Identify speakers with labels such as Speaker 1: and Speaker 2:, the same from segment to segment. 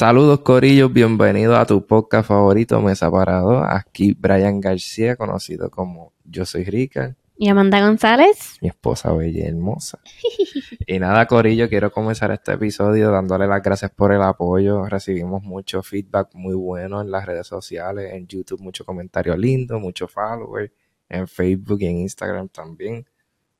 Speaker 1: Saludos Corillos, bienvenido a tu podcast favorito Mesa Parado. Aquí Brian García, conocido como Yo Soy Rica.
Speaker 2: Y Amanda González.
Speaker 1: Mi esposa bella y hermosa. y nada, Corillo, quiero comenzar este episodio dándole las gracias por el apoyo. Recibimos mucho feedback muy bueno en las redes sociales, en YouTube mucho comentario lindo, mucho followers, en Facebook y en Instagram también.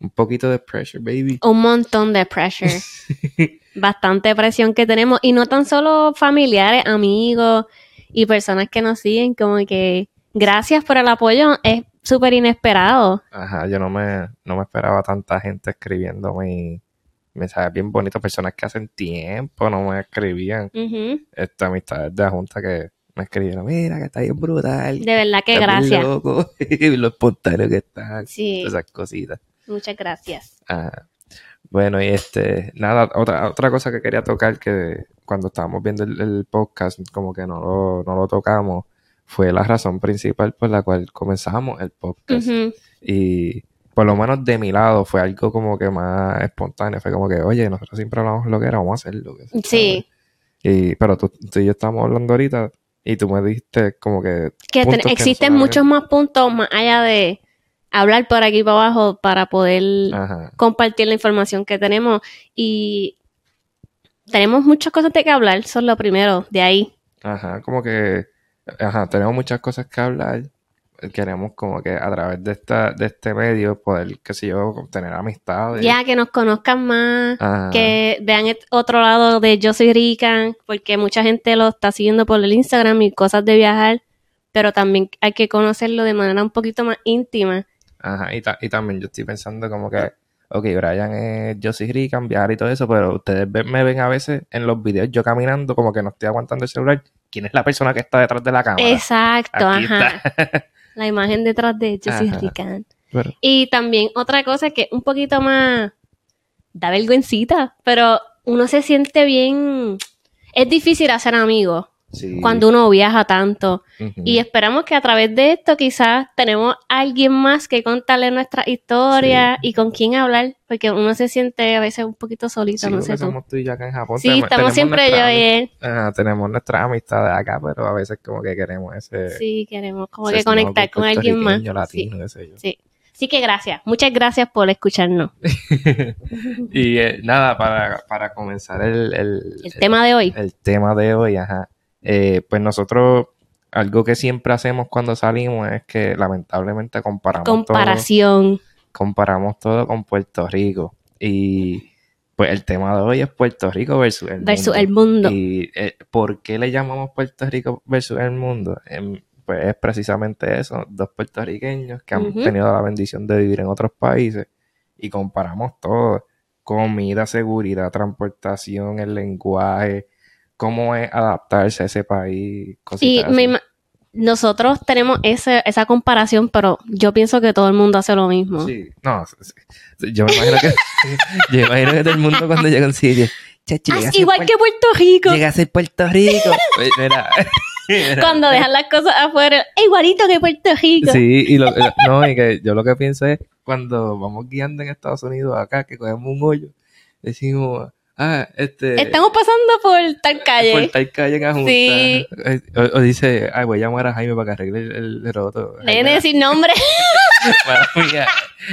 Speaker 1: Un poquito de pressure, baby.
Speaker 2: Un montón de pressure. Bastante presión que tenemos. Y no tan solo familiares, amigos y personas que nos siguen, como que gracias por el apoyo. Es súper inesperado.
Speaker 1: Ajá, yo no me, no me esperaba tanta gente escribiéndome mensajes bien bonitos, personas que hacen tiempo no me escribían.
Speaker 2: Ujú.
Speaker 1: Esta amistades de la Junta que me escribieron, mira que está bien brutal.
Speaker 2: De verdad que gracias.
Speaker 1: loco", y lo espontáneo que está,
Speaker 2: Sí,
Speaker 1: esas cositas.
Speaker 2: Muchas gracias.
Speaker 1: Ajá. Bueno, y este, nada, otra, otra cosa que quería tocar que cuando estábamos viendo el, el podcast, como que no lo, no lo tocamos, fue la razón principal por la cual comenzamos el podcast. Y por lo menos de mi lado fue algo como que más espontáneo. Fue como que, oye, nosotros siempre hablamos lo que era, vamos a hacerlo.
Speaker 2: Sí.
Speaker 1: Y, pero tú, tú y yo estábamos hablando ahorita y tú me dijiste como que...
Speaker 2: Que existen muchos más puntos más allá de hablar por aquí para abajo para poder
Speaker 1: Ajá.
Speaker 2: compartir la información que tenemos. Y tenemos muchas cosas de que hablar, eso es lo primero, de ahí.
Speaker 1: Ajá, como que... Ajá, tenemos muchas cosas que hablar. Queremos como que a través de esta de este medio poder, qué sé yo, tener amistades.
Speaker 2: Ya que nos conozcan más,
Speaker 1: Ajá.
Speaker 2: que vean el otro lado de Yo Soy Rica, porque mucha gente lo está siguiendo por el Instagram y cosas de viajar, pero también hay que conocerlo de manera un poquito más íntima.
Speaker 1: Ajá, y, ta- y también yo estoy pensando como que, ok, Brian es, yo soy rica, viajar y todo eso, pero ustedes ven- me ven a veces en los videos yo caminando como que no estoy aguantando el celular. ¿Quién es la persona que está detrás de la cámara?
Speaker 2: Exacto,
Speaker 1: Aquí
Speaker 2: ajá.
Speaker 1: está.
Speaker 2: La imagen detrás de Yo Soy. Rica.
Speaker 1: Pero-
Speaker 2: Y también otra cosa que un poquito más da vergüencita, pero uno se siente bien. Es difícil hacer amigos
Speaker 1: sí.
Speaker 2: cuando uno viaja tanto. Y esperamos que a través de esto quizás tenemos a alguien más que contarle nuestra historia y con quien hablar, porque uno se siente a veces un poquito solito,
Speaker 1: Sí,
Speaker 2: no sé tú.
Speaker 1: somos tú y yo acá en Japón.
Speaker 2: Sí,
Speaker 1: Tenemos-
Speaker 2: estamos
Speaker 1: tenemos
Speaker 2: siempre yo y él.
Speaker 1: Ajá, tenemos nuestras amistades acá, pero a veces como que queremos ese...
Speaker 2: Sí, queremos como que conectar con alguien más. Sí,
Speaker 1: latino, qué sé yo.
Speaker 2: sí. Así que gracias. Muchas gracias por escucharnos.
Speaker 1: y eh, nada, para, para comenzar el, el,
Speaker 2: El tema de hoy.
Speaker 1: el tema de hoy, ajá. Eh, pues nosotros, algo que siempre hacemos cuando salimos es que lamentablemente comparamos todo,
Speaker 2: Comparación.
Speaker 1: comparamos todo con Puerto Rico. Y pues el tema de hoy es Puerto Rico versus el
Speaker 2: Versus
Speaker 1: mundo.
Speaker 2: el mundo.
Speaker 1: Y eh, ¿por qué le llamamos Puerto Rico versus el mundo? Em, pues es precisamente eso, dos puertorriqueños que han tenido la bendición de vivir en otros países y comparamos todo, comida, seguridad, transportación, el lenguaje, cómo es adaptarse a ese país,
Speaker 2: Y me nosotros tenemos ese, esa comparación, pero yo pienso que todo el mundo hace lo mismo.
Speaker 1: Sí, no, sí, yo me imagino que yo me imagino que todo el mundo cuando llega a un sitio, chachi, llega a ser
Speaker 2: igual que Puerto Rico.
Speaker 1: llega a ser Puerto Rico. Mira, mira.
Speaker 2: Cuando dejan las cosas afuera, "Es igualito que Puerto Rico.
Speaker 1: Sí, y lo, lo- no, y que yo lo que pienso es cuando vamos guiando en Estados Unidos acá, que cogemos un hoyo, decimos, ah, este,
Speaker 2: Estamos pasando por tal calle.
Speaker 1: por tal calle en Ajunta.
Speaker 2: Sí.
Speaker 1: Eh, O, o dice, ay, voy a llamar a Jaime para que arregle el, el roto.
Speaker 2: Nene
Speaker 1: Jaime,
Speaker 2: sin nombre.
Speaker 1: mala mía.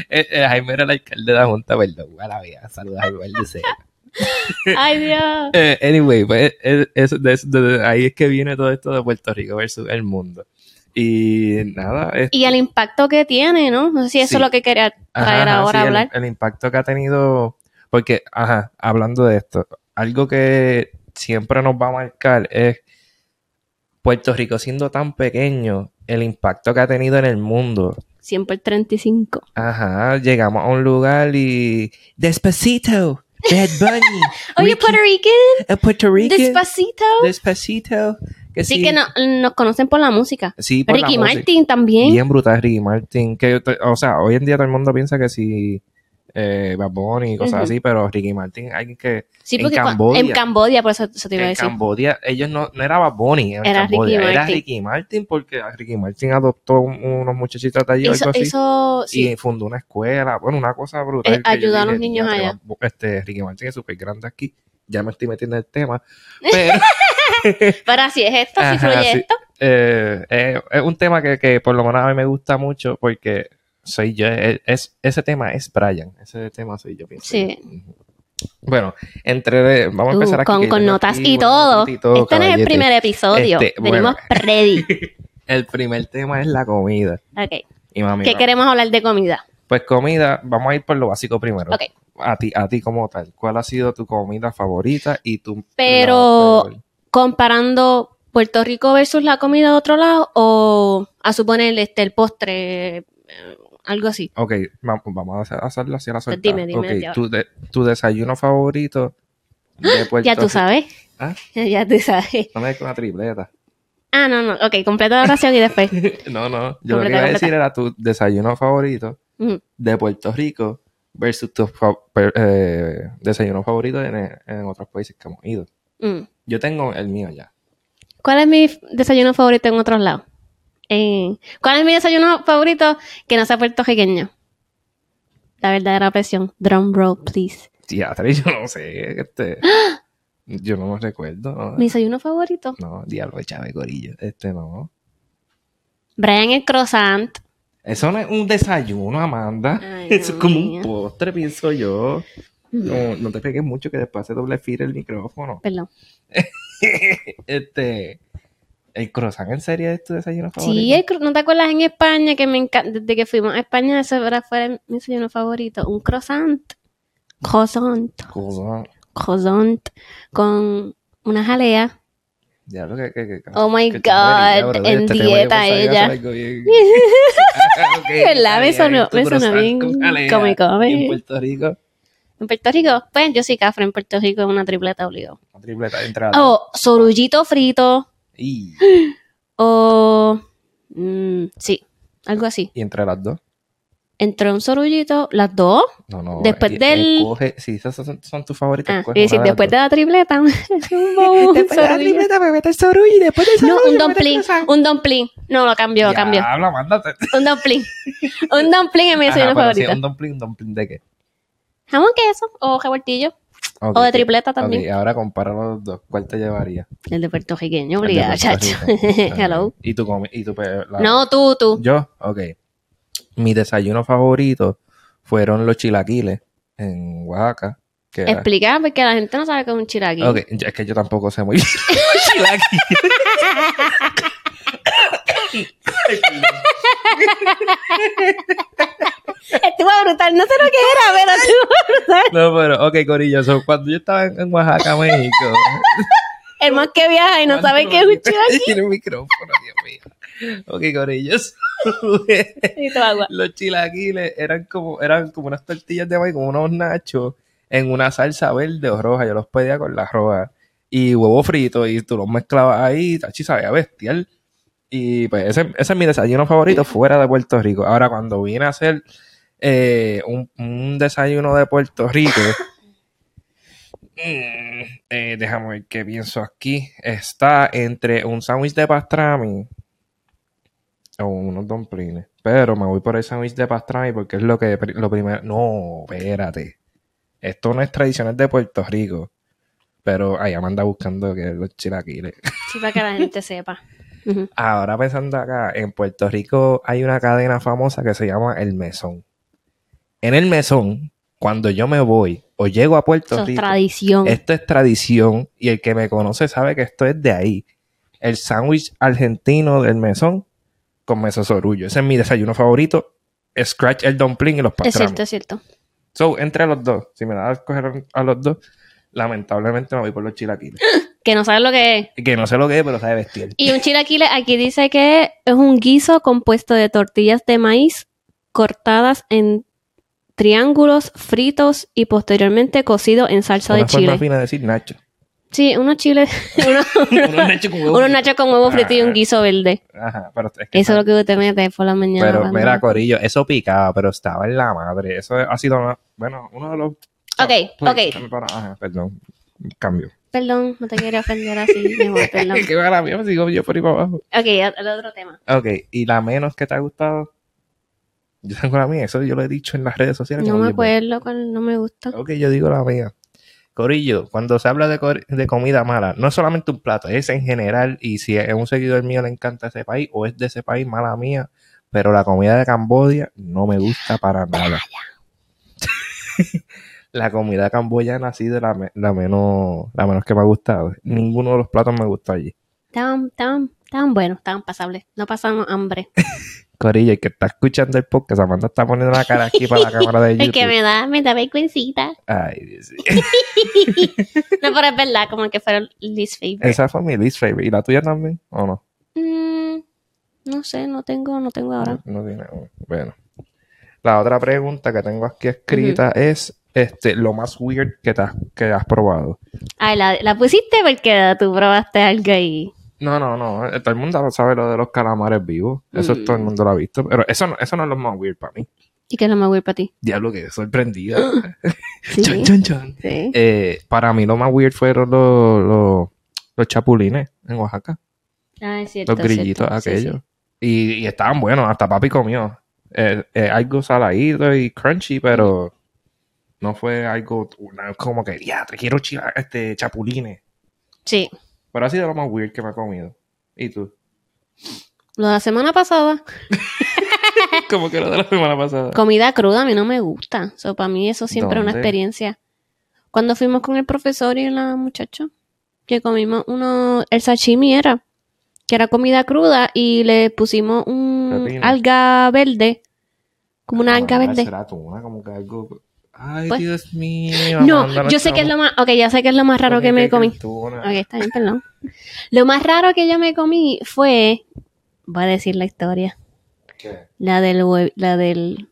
Speaker 1: Eh, eh, Jaime era el alcalde de la Junta, perdón, mala mía, saludos a Jaime.
Speaker 2: Ay, Dios.
Speaker 1: Eh, anyway, pues es- es- ahí es que viene todo esto de Puerto Rico versus el mundo. Y nada, es,
Speaker 2: Y el impacto que tiene, ¿no? No sé si eso
Speaker 1: Sí.
Speaker 2: es lo que quería traer
Speaker 1: Ajá, ajá,
Speaker 2: ahora
Speaker 1: sí,
Speaker 2: a
Speaker 1: el-
Speaker 2: hablar.
Speaker 1: El, impacto que ha tenido, porque, ajá, hablando de esto, algo que siempre nos va a marcar es Puerto Rico siendo tan pequeño, el impacto que ha tenido en el mundo.
Speaker 2: Siempre el 35.
Speaker 1: Ajá, llegamos a un lugar y Despacito, Bad Bunny,
Speaker 2: Oye, Puerto Rican,
Speaker 1: eh, Puerto Rico,
Speaker 2: despacito.
Speaker 1: Despacito, que
Speaker 2: Sí
Speaker 1: sí,
Speaker 2: que no- nos conocen por la música.
Speaker 1: sí, por la
Speaker 2: Ricky
Speaker 1: música.
Speaker 2: Martin también.
Speaker 1: Bien brutal Ricky Martin. Que, o sea, hoy en día todo el mundo piensa que sí, eh, Bad Bunny y cosas así, pero Ricky Martin, alguien que
Speaker 2: Sí,
Speaker 1: en
Speaker 2: porque cua-
Speaker 1: Cambodia.
Speaker 2: en Cambodia, por eso, eso te iba a
Speaker 1: en
Speaker 2: decir.
Speaker 1: Cambodia, ellos no, no era Bad Bunny, en
Speaker 2: Era
Speaker 1: Cambodia,
Speaker 2: Ricky
Speaker 1: era
Speaker 2: Martin.
Speaker 1: Ricky Martin porque Ricky Martin adoptó un- unos muchachitos de allí
Speaker 2: Eso, eso sí.
Speaker 1: Y fundó una escuela, bueno, una cosa brutal.
Speaker 2: Eh, a los
Speaker 1: dije,
Speaker 2: niños
Speaker 1: "Diatre,
Speaker 2: allá".
Speaker 1: Este, Ricky Martin es súper grande aquí. Ya me estoy metiendo en el tema. Pero,
Speaker 2: Pero así es esto, así
Speaker 1: Ajá,
Speaker 2: fluye
Speaker 1: sí.
Speaker 2: esto.
Speaker 1: Eh, eh, es un tema que, que por lo menos a mí me gusta mucho porque soy yo, es, es- ese tema es Brian, ese tema soy yo, pienso.
Speaker 2: Sí.
Speaker 1: yo. Bueno, entre vamos a
Speaker 2: Uh,
Speaker 1: empezar aquí.
Speaker 2: con, notas
Speaker 1: aquí
Speaker 2: y todo.
Speaker 1: notita y todo,
Speaker 2: Este no es el primer episodio.
Speaker 1: Este,
Speaker 2: Venimos
Speaker 1: bueno.
Speaker 2: ready.
Speaker 1: El primer tema es la comida.
Speaker 2: Ok.
Speaker 1: Y mami,
Speaker 2: ¿Qué
Speaker 1: no.
Speaker 2: queremos hablar de comida?
Speaker 1: Pues comida, vamos a ir por lo básico primero.
Speaker 2: Ok.
Speaker 1: A ti, a ti como tal, ¿cuál ha sido tu comida favorita y tu
Speaker 2: Pero-? Comparando Puerto Rico versus la comida de otro lado o a suponer este el postre, eh, algo así.
Speaker 1: Ok, va- vamos a hacer- hacerlo así a la suelta.
Speaker 2: Dime, dime
Speaker 1: Ok,
Speaker 2: desde ahora.
Speaker 1: tu, de- tu desayuno favorito de Puerto
Speaker 2: Ya tú sabes.
Speaker 1: ¿Ah?
Speaker 2: Ya tú sabes.
Speaker 1: No me des con una tripleta.
Speaker 2: Ah, no, no. Ok, completa la oración y después.
Speaker 1: No, no. Yo lo que
Speaker 2: Completa,
Speaker 1: iba a
Speaker 2: completa.
Speaker 1: decir era tu desayuno favorito de Puerto Rico versus tu eh, desayuno favorito en, en otros países que hemos ido.
Speaker 2: Mm.
Speaker 1: Yo tengo el mío ya.
Speaker 2: ¿Cuál es mi desayuno favorito en otros lados? Eh, ¿Cuál es mi desayuno favorito que no sea puertorriqueño? La verdadera presión. Drum roll, please.
Speaker 1: Teatro, yo no sé. Este, yo no me recuerdo. No,
Speaker 2: Mi desayuno favorito.
Speaker 1: no diablo, chave corillo. Este no.
Speaker 2: Brian el croissant.
Speaker 1: Eso no es un desayuno, Amanda.
Speaker 2: Ay,
Speaker 1: Eso es como un postre, pienso yo. No, no te pegues mucho que después se doble fire el micrófono.
Speaker 2: Perdón.
Speaker 1: este. ¿El croissant en serio es tu desayuno favorito?
Speaker 2: Sí, el ¿no te acuerdas en España que me encanta? Desde que fuimos a España, ese era fue mi desayuno favorito. Un croissant. Croissant.
Speaker 1: Croissant.
Speaker 2: Croissant. Con una jalea.
Speaker 1: Diablo, que, que, que-
Speaker 2: Oh my God, en
Speaker 1: Este
Speaker 2: dieta
Speaker 1: a
Speaker 2: ella. ¿Verdad? Me sonó- me sonó bien.
Speaker 1: Y en Puerto Rico,
Speaker 2: En Puerto Rico, pues yo soy cafre en Puerto Rico es una tripleta obligado.
Speaker 1: una tripleta entrada.
Speaker 2: O sorullito frito.
Speaker 1: Y,
Speaker 2: O. mm, sí, algo así.
Speaker 1: y entre las dos.
Speaker 2: Entre un sorullito, las dos.
Speaker 1: No, no.
Speaker 2: Después del-
Speaker 1: si esas son, son tus favoritas,
Speaker 2: Ah, y
Speaker 1: las
Speaker 2: después de la tripleta, un un
Speaker 1: Después de la tripleta me mete el sorullo y después del
Speaker 2: No,
Speaker 1: sorullo
Speaker 2: un
Speaker 1: mete el
Speaker 2: dumpling, un dumpling. No, lo cambio, lo cambio.
Speaker 1: Diablo, mándate.
Speaker 2: Un dumpling. Un dumpling es mi desayuno favorito.
Speaker 1: un dumpling, ¿un dumpling de qué?
Speaker 2: Jamón queso o revoltillo. O de tripleta también.
Speaker 1: Ok, ahora compara los dos. ¿Cuál te llevaría?
Speaker 2: El de puertorriqueño,
Speaker 1: Puerto
Speaker 2: chacho. Hello.
Speaker 1: ¿Y tu, comi- y tu pe- la-
Speaker 2: No, tú, tú.
Speaker 1: Yo, ok. Mi desayuno favorito fueron los chilaquiles en Oaxaca. Que
Speaker 2: Explicar porque la gente no sabe que es un chiraqui.
Speaker 1: Ok, es que yo tampoco sé muy bien. Chilaquiles.
Speaker 2: Estuvo brutal, no sé lo que era, pero estuvo brutal.
Speaker 1: no, pero, ok, Corillo, so, cuando yo estaba en, Oaxaca, México.
Speaker 2: El más que viaja y no sabe que es un chiraqui.
Speaker 1: Tiene el micrófono, Dios mío. Ok, Corillos. Los chilaquiles eran como, eran como unas tortillas de maíz, como unos nachos, en una salsa verde o roja. Yo los pedía con la roja. Y huevo frito, y tú los mezclabas ahí, tachi, sabía bestial. Y pues ese, ese es mi desayuno favorito fuera de Puerto Rico. Ahora, cuando vine a hacer eh, un, un desayuno de Puerto Rico, mm, eh, déjame ver qué pienso aquí. Está entre un sándwich de pastrami o unos dumplings. Pero me voy por el sándwich de pastrami porque es lo que lo primero. No, espérate. Esto no es tradicional de Puerto Rico. Pero ahí anda buscando que los chilaquiles.
Speaker 2: Sí, para que la gente sepa.
Speaker 1: Ahora pensando acá, en Puerto Rico hay una cadena famosa que se llama El Mesón. En El Mesón, cuando yo me voy o llego a Puerto
Speaker 2: Eso es
Speaker 1: Rico,
Speaker 2: tradición.
Speaker 1: esto es tradición y el que me conoce sabe que esto es de ahí. El sándwich argentino del mesón con meso sorullo. Ese es mi desayuno favorito. Scratch el dumpling y los
Speaker 2: Es
Speaker 1: pastrami.
Speaker 2: cierto, es cierto.
Speaker 1: So, entre los dos, si me da a escoger a los dos, lamentablemente me voy por los chilaquiles.
Speaker 2: Que no sabes lo que es.
Speaker 1: Que no sé lo que es, pero sabe bestial.
Speaker 2: Y un chilaquile aquí dice que es un guiso compuesto de tortillas de maíz cortadas en triángulos fritos y posteriormente cocido en salsa
Speaker 1: Una
Speaker 2: de
Speaker 1: forma
Speaker 2: chile.
Speaker 1: fina de decir nacho.
Speaker 2: Sí, unos chiles, unos,
Speaker 1: Unos nachos con huevo
Speaker 2: unos
Speaker 1: frito.
Speaker 2: nachos con huevo frito y un
Speaker 1: Ah.
Speaker 2: guiso verde.
Speaker 1: Ajá, pero es que
Speaker 2: Eso es lo que usted mete por la mañana.
Speaker 1: Pero mira, Corillo, eso picaba, pero estaba en la madre. Eso ha sido, una- bueno, uno de los...
Speaker 2: Ok,
Speaker 1: Pues,
Speaker 2: ok.
Speaker 1: para- Ajá, perdón. Cambio.
Speaker 2: Perdón, no te quería ofender así, amor, perdón.
Speaker 1: que va la mía, sigo yo por ahí para abajo.
Speaker 2: Ok, el otro tema.
Speaker 1: Ok, y la menos que te ha gustado. Yo tengo la mía, eso yo lo he dicho en las redes sociales.
Speaker 2: No me acuerdo cuál no me gusta.
Speaker 1: Ok, yo digo la mía. Corillo, cuando se habla de, de comida mala, no es solamente un plato, es en general, y si a un seguidor mío le encanta ese país o es de ese país, mala mía, pero la comida de Cambodia no me gusta para nada. la comida camboyana ha sido la, me- la menos la menos que me ha gustado. Ninguno de los platos me gustó allí.
Speaker 2: Estaban, estaban, estaban buenos, estaban pasables. No pasamos hambre.
Speaker 1: Corillo, el que está escuchando el podcast, Amanda está poniendo la cara aquí para la cámara de
Speaker 2: Es que
Speaker 1: YouTube.
Speaker 2: me da, me da vergüencita.
Speaker 1: Ay, Dios mío.
Speaker 2: No, pero es verdad, como que fueron least favorite.
Speaker 1: Esa fue mi least favorite. ¿Y la tuya también? ¿O no?
Speaker 2: Mm, no sé, no tengo, no tengo ahora.
Speaker 1: No tiene. Bueno. La otra pregunta que tengo aquí escrita es este, lo más weird que, te has, que has probado.
Speaker 2: Ay, la, la pusiste porque tú probaste algo ahí.
Speaker 1: No, no, no. eh, Todo el mundo sabe lo de los calamares vivos. Eso
Speaker 2: Mm.
Speaker 1: todo el mundo lo ha visto. Pero eso no, eso no es lo más weird para mí.
Speaker 2: ¿Y qué es lo más weird para ti?
Speaker 1: Diablo, que sorprendida.
Speaker 2: Sí.
Speaker 1: Chon, chon, chon.
Speaker 2: Sí.
Speaker 1: Eh, para mí lo más weird fueron los, los, los chapulines en Oaxaca.
Speaker 2: Ah, es cierto.
Speaker 1: Los grillitos
Speaker 2: cierto.
Speaker 1: Aquellos.
Speaker 2: sí.
Speaker 1: Y, y estaban buenos. Hasta papi comió. Eh, eh, algo saladito y crunchy, pero no fue algo una- como que, ya, te quiero chila- este, chapulines.
Speaker 2: Sí.
Speaker 1: Pero ha sido lo más weird que me he comido. ¿Y tú?
Speaker 2: Lo de la semana pasada,
Speaker 1: como que lo de la semana pasada.
Speaker 2: comida cruda a mí no me gusta. So, para mí eso siempre es una experiencia. Cuando fuimos con el profesor y la muchacha, que comimos uno, el sashimi era, que era comida cruda y le pusimos un alga verde, como una alga
Speaker 1: Ah,
Speaker 2: verde.
Speaker 1: será tuna, como que algo... Ay,
Speaker 2: Pues-
Speaker 1: Dios mío.
Speaker 2: No, yo sé que es lo más, ok, ya sé que es lo más raro que me comí. Ok, está bien, perdón. Lo más raro que yo me comí fue, voy a decir la historia,
Speaker 1: ¿Qué?
Speaker 2: la del, la del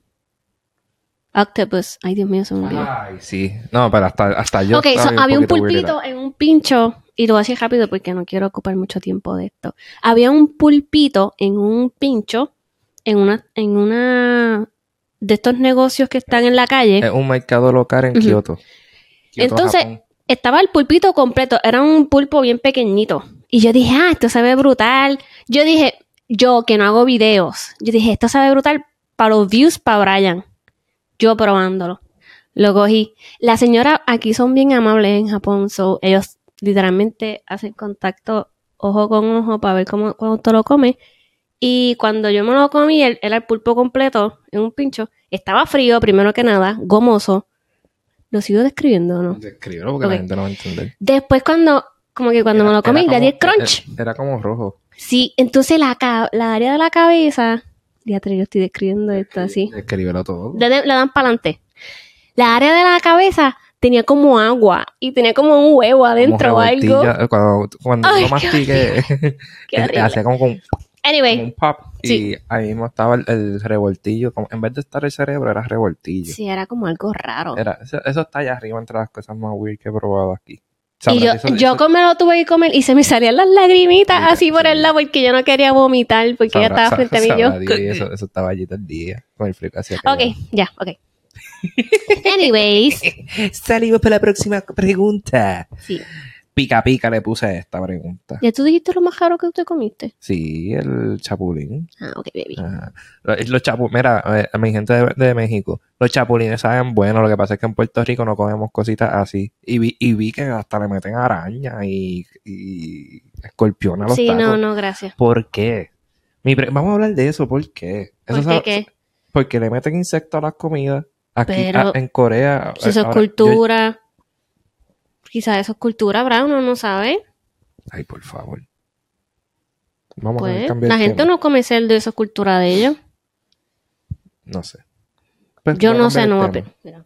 Speaker 2: octopus. Ay, Dios mío, se me olvidó.
Speaker 1: Ay, sí. No, pero hasta, hasta yo.
Speaker 2: ok, so, había un pulpito en un pincho, y lo voy a decir rápido porque no quiero ocupar mucho tiempo de esto. Había un pulpito en un pincho, en una, en una de estos negocios que están en la calle.
Speaker 1: Es un mercado local en
Speaker 2: Ujú.
Speaker 1: Kioto. Kioto,
Speaker 2: Entonces,
Speaker 1: Japón.
Speaker 2: estaba el pulpito completo, era un pulpo bien pequeñito. Y yo dije, ah, esto se ve brutal. Yo dije, yo que no hago videos, yo dije, esto se ve brutal para los views para Brian. Yo probándolo. Lo cogí. La señora aquí son bien amables en Japón, so ellos literalmente hacen contacto ojo con ojo para ver cómo cuando te lo comes. Y cuando yo me lo comí, era el pulpo completo en un pincho. Estaba frío, primero que nada, gomoso. ¿Lo sigo describiendo o no?
Speaker 1: Descríbelo porque
Speaker 2: Ok.
Speaker 1: la gente no va a entender.
Speaker 2: Después cuando, como que cuando me lo comí, le di el crunch.
Speaker 1: Era, era como rojo.
Speaker 2: Sí, entonces la, la área de la cabeza, ya yo estoy describiendo esto así.
Speaker 1: Descríbelo todo.
Speaker 2: Le, le dan para adelante. La área de la cabeza tenía como agua y tenía como un huevo adentro o algo.
Speaker 1: eh, Cuando, cuando
Speaker 2: Ay,
Speaker 1: lo mastiqué,
Speaker 2: Qué horrible.
Speaker 1: hacía como, como un, como
Speaker 2: Anyway,
Speaker 1: un pop. Y
Speaker 2: Sí.
Speaker 1: ahí mismo estaba el, el revoltillo. Como, en vez de estar el cerebro, era revoltillo.
Speaker 2: sí, era como algo raro.
Speaker 1: Era, eso, eso está allá arriba entre las cosas más weird que he probado aquí.
Speaker 2: Y yo,
Speaker 1: eso-
Speaker 2: yo
Speaker 1: eso-
Speaker 2: como lo tuve que comer y se me salían las lagrimitas
Speaker 1: Mira,
Speaker 2: así por
Speaker 1: sí.
Speaker 2: el lado porque yo no quería vomitar porque ella
Speaker 1: sabrá-
Speaker 2: estaba frente a mí y yo.
Speaker 1: y eso, eso estaba allí todo el día. Con el frío que hacía.
Speaker 2: Ok, ya, ok. Anyways,
Speaker 1: Salimos para la próxima pregunta.
Speaker 2: sí.
Speaker 1: Pica pica le puse esta pregunta.
Speaker 2: ¿Ya tú dijiste lo más raro que te comiste?
Speaker 1: Sí, el chapulín.
Speaker 2: Ah, ok, baby.
Speaker 1: Ajá. Los, los chapu- mira, eh, a mi gente de, de México, los chapulines saben bueno, lo que pasa es que en Puerto Rico no comemos cositas así. Y vi, y vi que hasta le meten araña y, y escorpión a los
Speaker 2: Sí,
Speaker 1: tacos.
Speaker 2: no, no, gracias.
Speaker 1: ¿Por qué? Mi pre- Vamos a hablar de eso, ¿por qué? Eso
Speaker 2: ¿Por qué qué?
Speaker 1: Porque le meten insectos a las comidas. Aquí
Speaker 2: Pero-
Speaker 1: a- en Corea.
Speaker 2: Si eso es
Speaker 1: yo-
Speaker 2: cultura. Quizás eso es cultura, ¿verdad? Uno no sabe.
Speaker 1: Ay, por favor. Vamos a
Speaker 2: Pues
Speaker 1: que cambiar
Speaker 2: la
Speaker 1: el
Speaker 2: gente
Speaker 1: tema.
Speaker 2: no come cerdo, eso es cultura de ellos.
Speaker 1: No sé. Pues,
Speaker 2: Yo
Speaker 1: a
Speaker 2: no sé, no voy a Mira.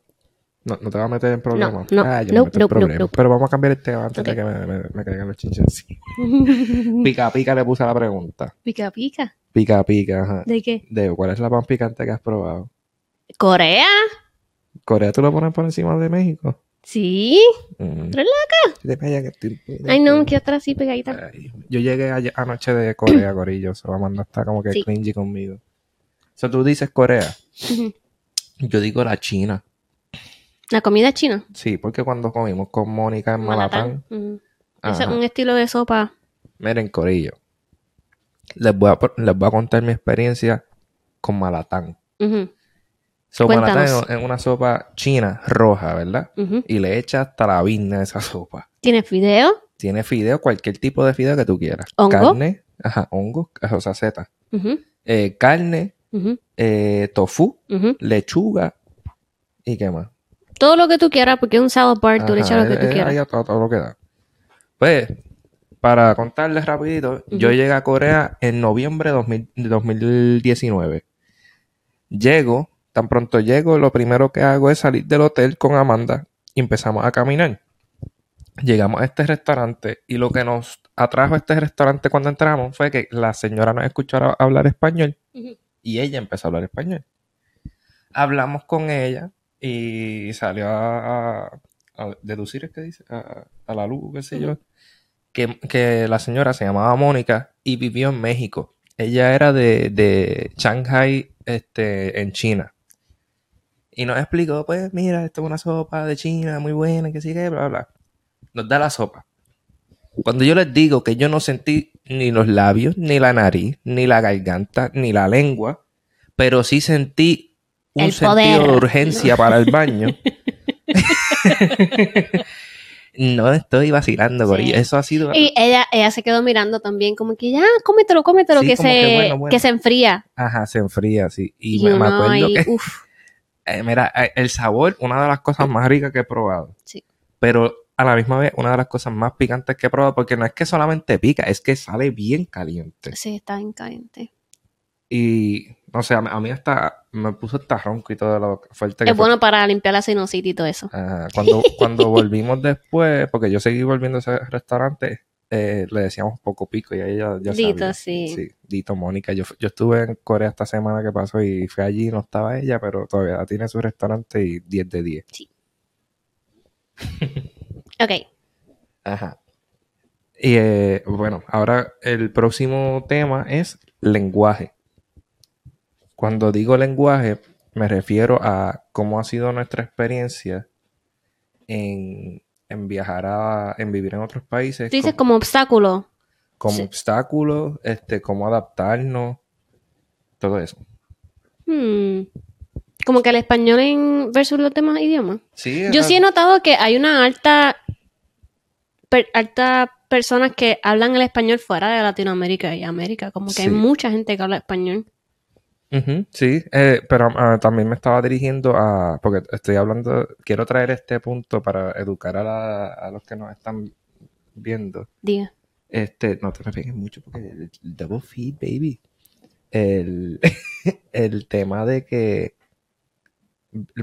Speaker 1: No, no te va a meter en problemas.
Speaker 2: no,
Speaker 1: ah, yo
Speaker 2: no,
Speaker 1: me en
Speaker 2: no,
Speaker 1: problemas. Pero vamos a cambiar el tema antes de que me, me, me caigan los chinches. Pica pica le puse la pregunta.
Speaker 2: Pica, pica.
Speaker 1: Pica pica, ajá.
Speaker 2: ¿De qué?
Speaker 1: De cuál es la más picante que has probado.
Speaker 2: ¿Corea?
Speaker 1: ¿Corea tú lo pones por encima de México?
Speaker 2: Sí.
Speaker 1: Mm.
Speaker 2: ¿Eres
Speaker 1: Te calla que estoy-
Speaker 2: Ay, no, que otra así pegadita.
Speaker 1: Ay, yo llegué ayer- anoche de Corea, Corillo. Se va a mandar está como que
Speaker 2: Sí.
Speaker 1: cringy conmigo. O sea, tú dices Corea. Yo digo la China.
Speaker 2: La comida china.
Speaker 1: Sí, porque cuando comimos con Mónica en Malatán.
Speaker 2: Ese es un estilo de sopa.
Speaker 1: Miren, Corillo. Les voy, a, les voy a contar mi experiencia con Malatán. Sopa natán
Speaker 2: Cuéntanos.
Speaker 1: es una sopa china roja, ¿verdad? Y le echa hasta la vinna a esa sopa.
Speaker 2: ¿Tienes fideo?
Speaker 1: Tiene fideo, cualquier tipo de fideo que tú quieras.
Speaker 2: ¿Hongo?
Speaker 1: Carne, ajá, hongo, o sea, seta. Eh, carne,
Speaker 2: ujú,
Speaker 1: eh, tofu, lechuga y qué más.
Speaker 2: Todo lo que tú quieras, porque es un salad bar, tú le echas lo que tú
Speaker 1: eh,
Speaker 2: quieras.
Speaker 1: todo, todo lo que da. Pues, para contarles rapidito, yo llegué a Corea en noviembre de 2000 de 2019. Llego, tan pronto llego, lo primero que hago es salir del hotel con Amanda y empezamos a caminar. Llegamos a este restaurante y lo que nos atrajo a este restaurante cuando entramos fue que la señora nos escuchó hablar español y ella empezó a hablar español. Hablamos con ella y salió a, a- a deducir, ¿es que dice? A, a la luz, qué sé yo, que, que la señora se llamaba Mónica y vivió en México. Ella era de, de Shanghai, este, en China. Y nos explicó, pues, mira, esto es una sopa de China muy buena, que sigue, bla, bla. Nos da la sopa. Cuando yo les digo que yo no sentí ni los labios, ni la nariz, ni la garganta, ni la lengua, pero sí sentí un
Speaker 2: El
Speaker 1: sentido
Speaker 2: poder.
Speaker 1: de urgencia para el baño. no estoy vacilando,
Speaker 2: Sí.
Speaker 1: Corillo. Eso ha sido.
Speaker 2: Y ella, ella se quedó mirando también, como que ya, cómetelo, cómetelo,
Speaker 1: Sí,
Speaker 2: que, se,
Speaker 1: que bueno, bueno.
Speaker 2: que se enfría.
Speaker 1: Ajá, se enfría, sí. Y,
Speaker 2: Y,
Speaker 1: me, me acuerdo
Speaker 2: ahí,
Speaker 1: que,
Speaker 2: uf,
Speaker 1: eh, mira, eh, el sabor, una de las cosas más ricas que he probado.
Speaker 2: Sí.
Speaker 1: Pero a la misma vez, una de las cosas más picantes que he probado, porque no es que solamente pica, es que sale bien caliente.
Speaker 2: sí, está bien caliente.
Speaker 1: Y, no sé, a mí, a mí hasta me puso hasta ronco y todo lo fuerte que
Speaker 2: Es
Speaker 1: fue.
Speaker 2: bueno para limpiar la sinusitis y todo eso.
Speaker 1: Ajá, Cuando, cuando volvimos después, porque yo seguí volviendo a ese restaurante, eh, le decíamos poco pico y ella ya
Speaker 2: Dito,
Speaker 1: sabía.
Speaker 2: sí.
Speaker 1: Sí, Dito Mónica. Yo, yo estuve en Corea esta semana que pasó y fui allí y no estaba ella, pero todavía tiene su restaurante y 10 de 10.
Speaker 2: Ok,
Speaker 1: Ajá. Y eh, bueno, ahora el próximo tema es lenguaje. Cuando digo lenguaje, me refiero a cómo ha sido nuestra experiencia en, en viajar a, en vivir en otros países,
Speaker 2: tú dices
Speaker 1: como,
Speaker 2: como obstáculo.
Speaker 1: como
Speaker 2: sí.
Speaker 1: obstáculos, este, cómo adaptarnos, todo eso.
Speaker 2: Hmm, Como que el español en versus los demás idiomas.
Speaker 1: Sí,
Speaker 2: Yo sí he notado que hay una alta, per- alta personas que hablan el español fuera de Latinoamérica y América. Como que hay mucha gente que habla español.
Speaker 1: Sí, eh, pero ah, también me estaba dirigiendo a, porque estoy hablando, quiero traer este punto para educar a, la- a los que nos están viendo.
Speaker 2: Diga.
Speaker 1: Este, no te me pegues mucho porque el double feed, baby. El, el tema de que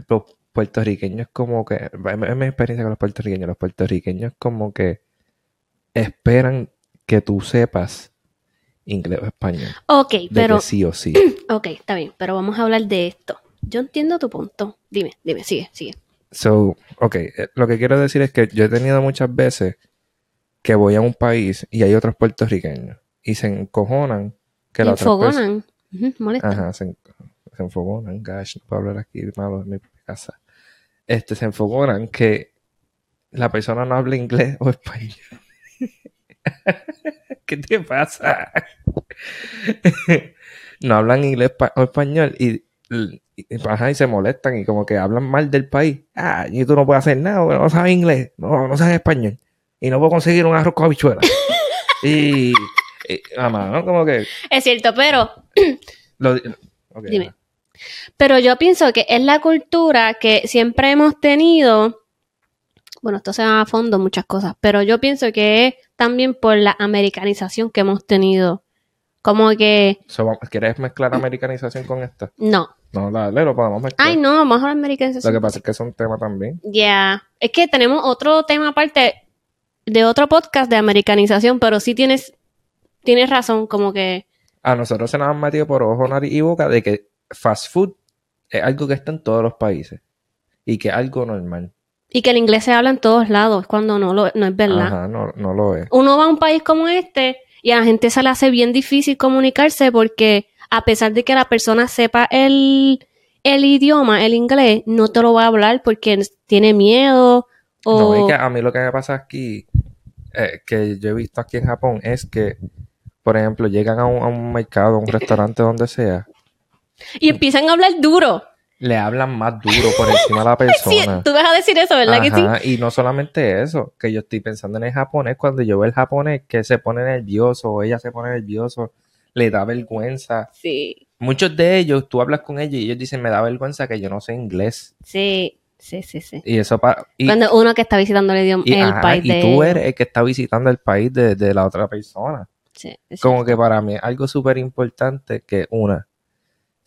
Speaker 1: los puertorriqueños como que, es mi experiencia con los puertorriqueños, los puertorriqueños como que esperan que tú sepas inglés o español.
Speaker 2: Ok,
Speaker 1: De
Speaker 2: pero,
Speaker 1: que sí o sí.
Speaker 2: ok, está bien, pero vamos a hablar de esto. Yo entiendo tu punto. Dime, dime, sigue, sigue.
Speaker 1: So, ok, eh, lo que quiero decir es que yo he tenido muchas veces que voy a un país y hay otros puertorriqueños y se encojonan que la otra persona...
Speaker 2: Enfogonan. Ujú, molestan.
Speaker 1: Ajá, se, en- se enfogonan, gosh, no puedo hablar aquí malo en mi casa. Este, se enfogonan que la persona no habla inglés o español. ¿Qué te pasa? no hablan inglés pa- o español y, y, se molestan y como que hablan mal del país. Ah, y tú no puedes hacer nada porque no sabes inglés, no, no sabes español. Y no puedo conseguir un arroz con habichuela. y, y, mamá, ¿no? Como que...
Speaker 2: Es cierto, pero
Speaker 1: Lo,
Speaker 2: Dime. Pero yo pienso que es la cultura que siempre hemos tenido. Bueno, esto se va a fondo muchas cosas, pero yo pienso que es también por la americanización que hemos tenido. Como que,
Speaker 1: So, ¿Quieres mezclar americanización con esta?
Speaker 2: no.
Speaker 1: No, dale, lo podemos mezclar.
Speaker 2: Ay, no, vamos a la
Speaker 1: Lo
Speaker 2: americanización.
Speaker 1: que pasa es que es un tema también.
Speaker 2: Ya. Es que tenemos otro tema aparte de otro podcast de americanización, pero sí tienes, tienes razón, como que.
Speaker 1: A nosotros se nos han metido por ojo, nariz y boca de que fast food es algo que está en todos los países y que es algo normal.
Speaker 2: Y que el inglés se habla en todos lados, cuando no, lo, no es verdad.
Speaker 1: Ajá, no, no lo es.
Speaker 2: uno va a un país como este y a la gente se le hace bien difícil comunicarse porque a pesar de que la persona sepa el, el idioma, el inglés, no te lo va a hablar porque tiene miedo o...
Speaker 1: No, que a mí lo que me pasa aquí, eh, que yo he visto aquí en Japón, es que, por ejemplo, llegan a un, a un mercado, a un restaurante, donde sea,
Speaker 2: Y empiezan a hablar duro.
Speaker 1: Le hablan más duro por encima de la
Speaker 2: Sí,
Speaker 1: persona.
Speaker 2: tú vas a decir eso, ¿verdad que sí?
Speaker 1: Y no solamente eso, que yo estoy pensando en el japonés, cuando yo veo el japonés que se pone nervioso o ella se pone nervioso, le da vergüenza.
Speaker 2: Sí,
Speaker 1: Muchos de ellos, tú hablas con ellos y ellos dicen, me da vergüenza que yo no sé inglés.
Speaker 2: sí, sí, sí, sí.
Speaker 1: Y eso para... Y,
Speaker 2: Cuando uno que está visitando el idioma,
Speaker 1: y,
Speaker 2: el
Speaker 1: ajá,
Speaker 2: país
Speaker 1: y
Speaker 2: de
Speaker 1: tú eres el que está visitando el país de, de la otra persona.
Speaker 2: Sí,
Speaker 1: Como
Speaker 2: cierto.
Speaker 1: que para mí es algo súper importante que una,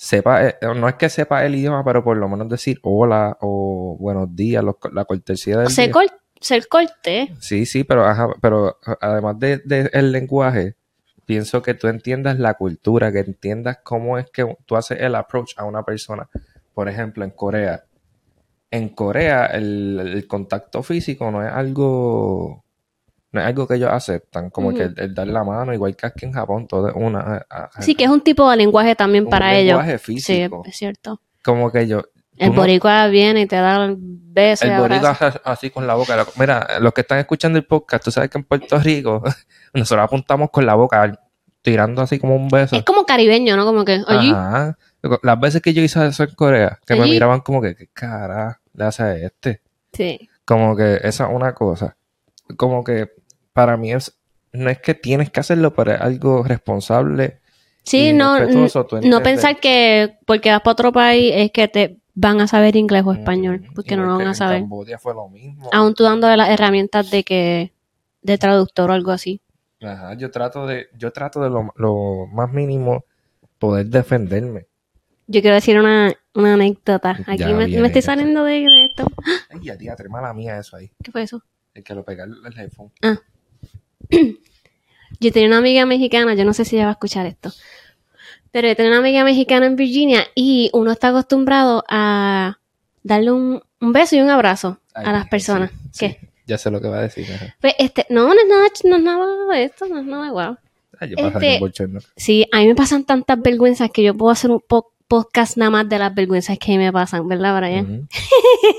Speaker 1: sepa, eh, no es que sepa el idioma, pero por lo menos decir hola o buenos días, los- la cortesía del
Speaker 2: Ser,
Speaker 1: día.
Speaker 2: cor-.
Speaker 1: Sí, sí, pero ajá, pero además de, de el lenguaje, pienso que tú entiendas la cultura, que entiendas cómo es que tú haces el approach a una persona. Por ejemplo, en Corea. En Corea el, el contacto físico no es algo no es algo que ellos aceptan, como que el, el dar la mano, igual que aquí en Japón, todo es una a- a-
Speaker 2: Sí, que es un tipo de lenguaje también
Speaker 1: un
Speaker 2: para ellos.
Speaker 1: lenguaje
Speaker 2: Sí,
Speaker 1: físico.
Speaker 2: es cierto.
Speaker 1: Como que yo
Speaker 2: El
Speaker 1: no-
Speaker 2: boricua viene y te da el beso
Speaker 1: El boricua hace así con la boca. Mira, los que están escuchando el podcast, tú sabes que en Puerto Rico nosotros apuntamos con la boca, tirando así como un beso.
Speaker 2: Es como caribeño, ¿no? Como que, oye,
Speaker 1: Ajá. Las veces que yo hice eso en Corea, que me miraban como que, ¿qué cara le hace a este?
Speaker 2: sí.
Speaker 1: Como que esa es una cosa. Como que para mí es, no es que tienes que hacerlo, pero es algo responsable.
Speaker 2: Sí, no, no pensar que porque vas para otro país es que te van a saber inglés o español,
Speaker 1: Mm,
Speaker 2: porque no lo van a saber.
Speaker 1: Cambodia fue lo mismo.
Speaker 2: Aún tú dándole las herramientas de que de traductor o algo así.
Speaker 1: Ajá, yo trato de, yo trato de lo, lo más mínimo poder defenderme.
Speaker 2: Yo quiero decir una, una anécdota. Aquí me, estoy
Speaker 1: esto.
Speaker 2: saliendo de, de esto.
Speaker 1: Ay, ya, tía, mala mía eso ahí.
Speaker 2: ¿Qué fue eso?
Speaker 1: El que lo pega el, el iPhone.
Speaker 2: Yo tenía una amiga mexicana, yo no sé si ella va a escuchar esto, pero yo tenía una amiga mexicana en Virginia y uno está acostumbrado a darle un, un beso y un abrazo
Speaker 1: Ay,
Speaker 2: a las personas.
Speaker 1: sí.
Speaker 2: ¿Qué?
Speaker 1: Ya sé lo que va a decir. ajá.
Speaker 2: Pues este, no, no es nada, no es nada de esto, no es nada guau.
Speaker 1: Ay, yo
Speaker 2: Este-. Sí, a mí me pasan tantas vergüenzas que yo puedo hacer un po- podcast nada más de las vergüenzas que me pasan, ¿verdad, Brian?
Speaker 1: Ujú.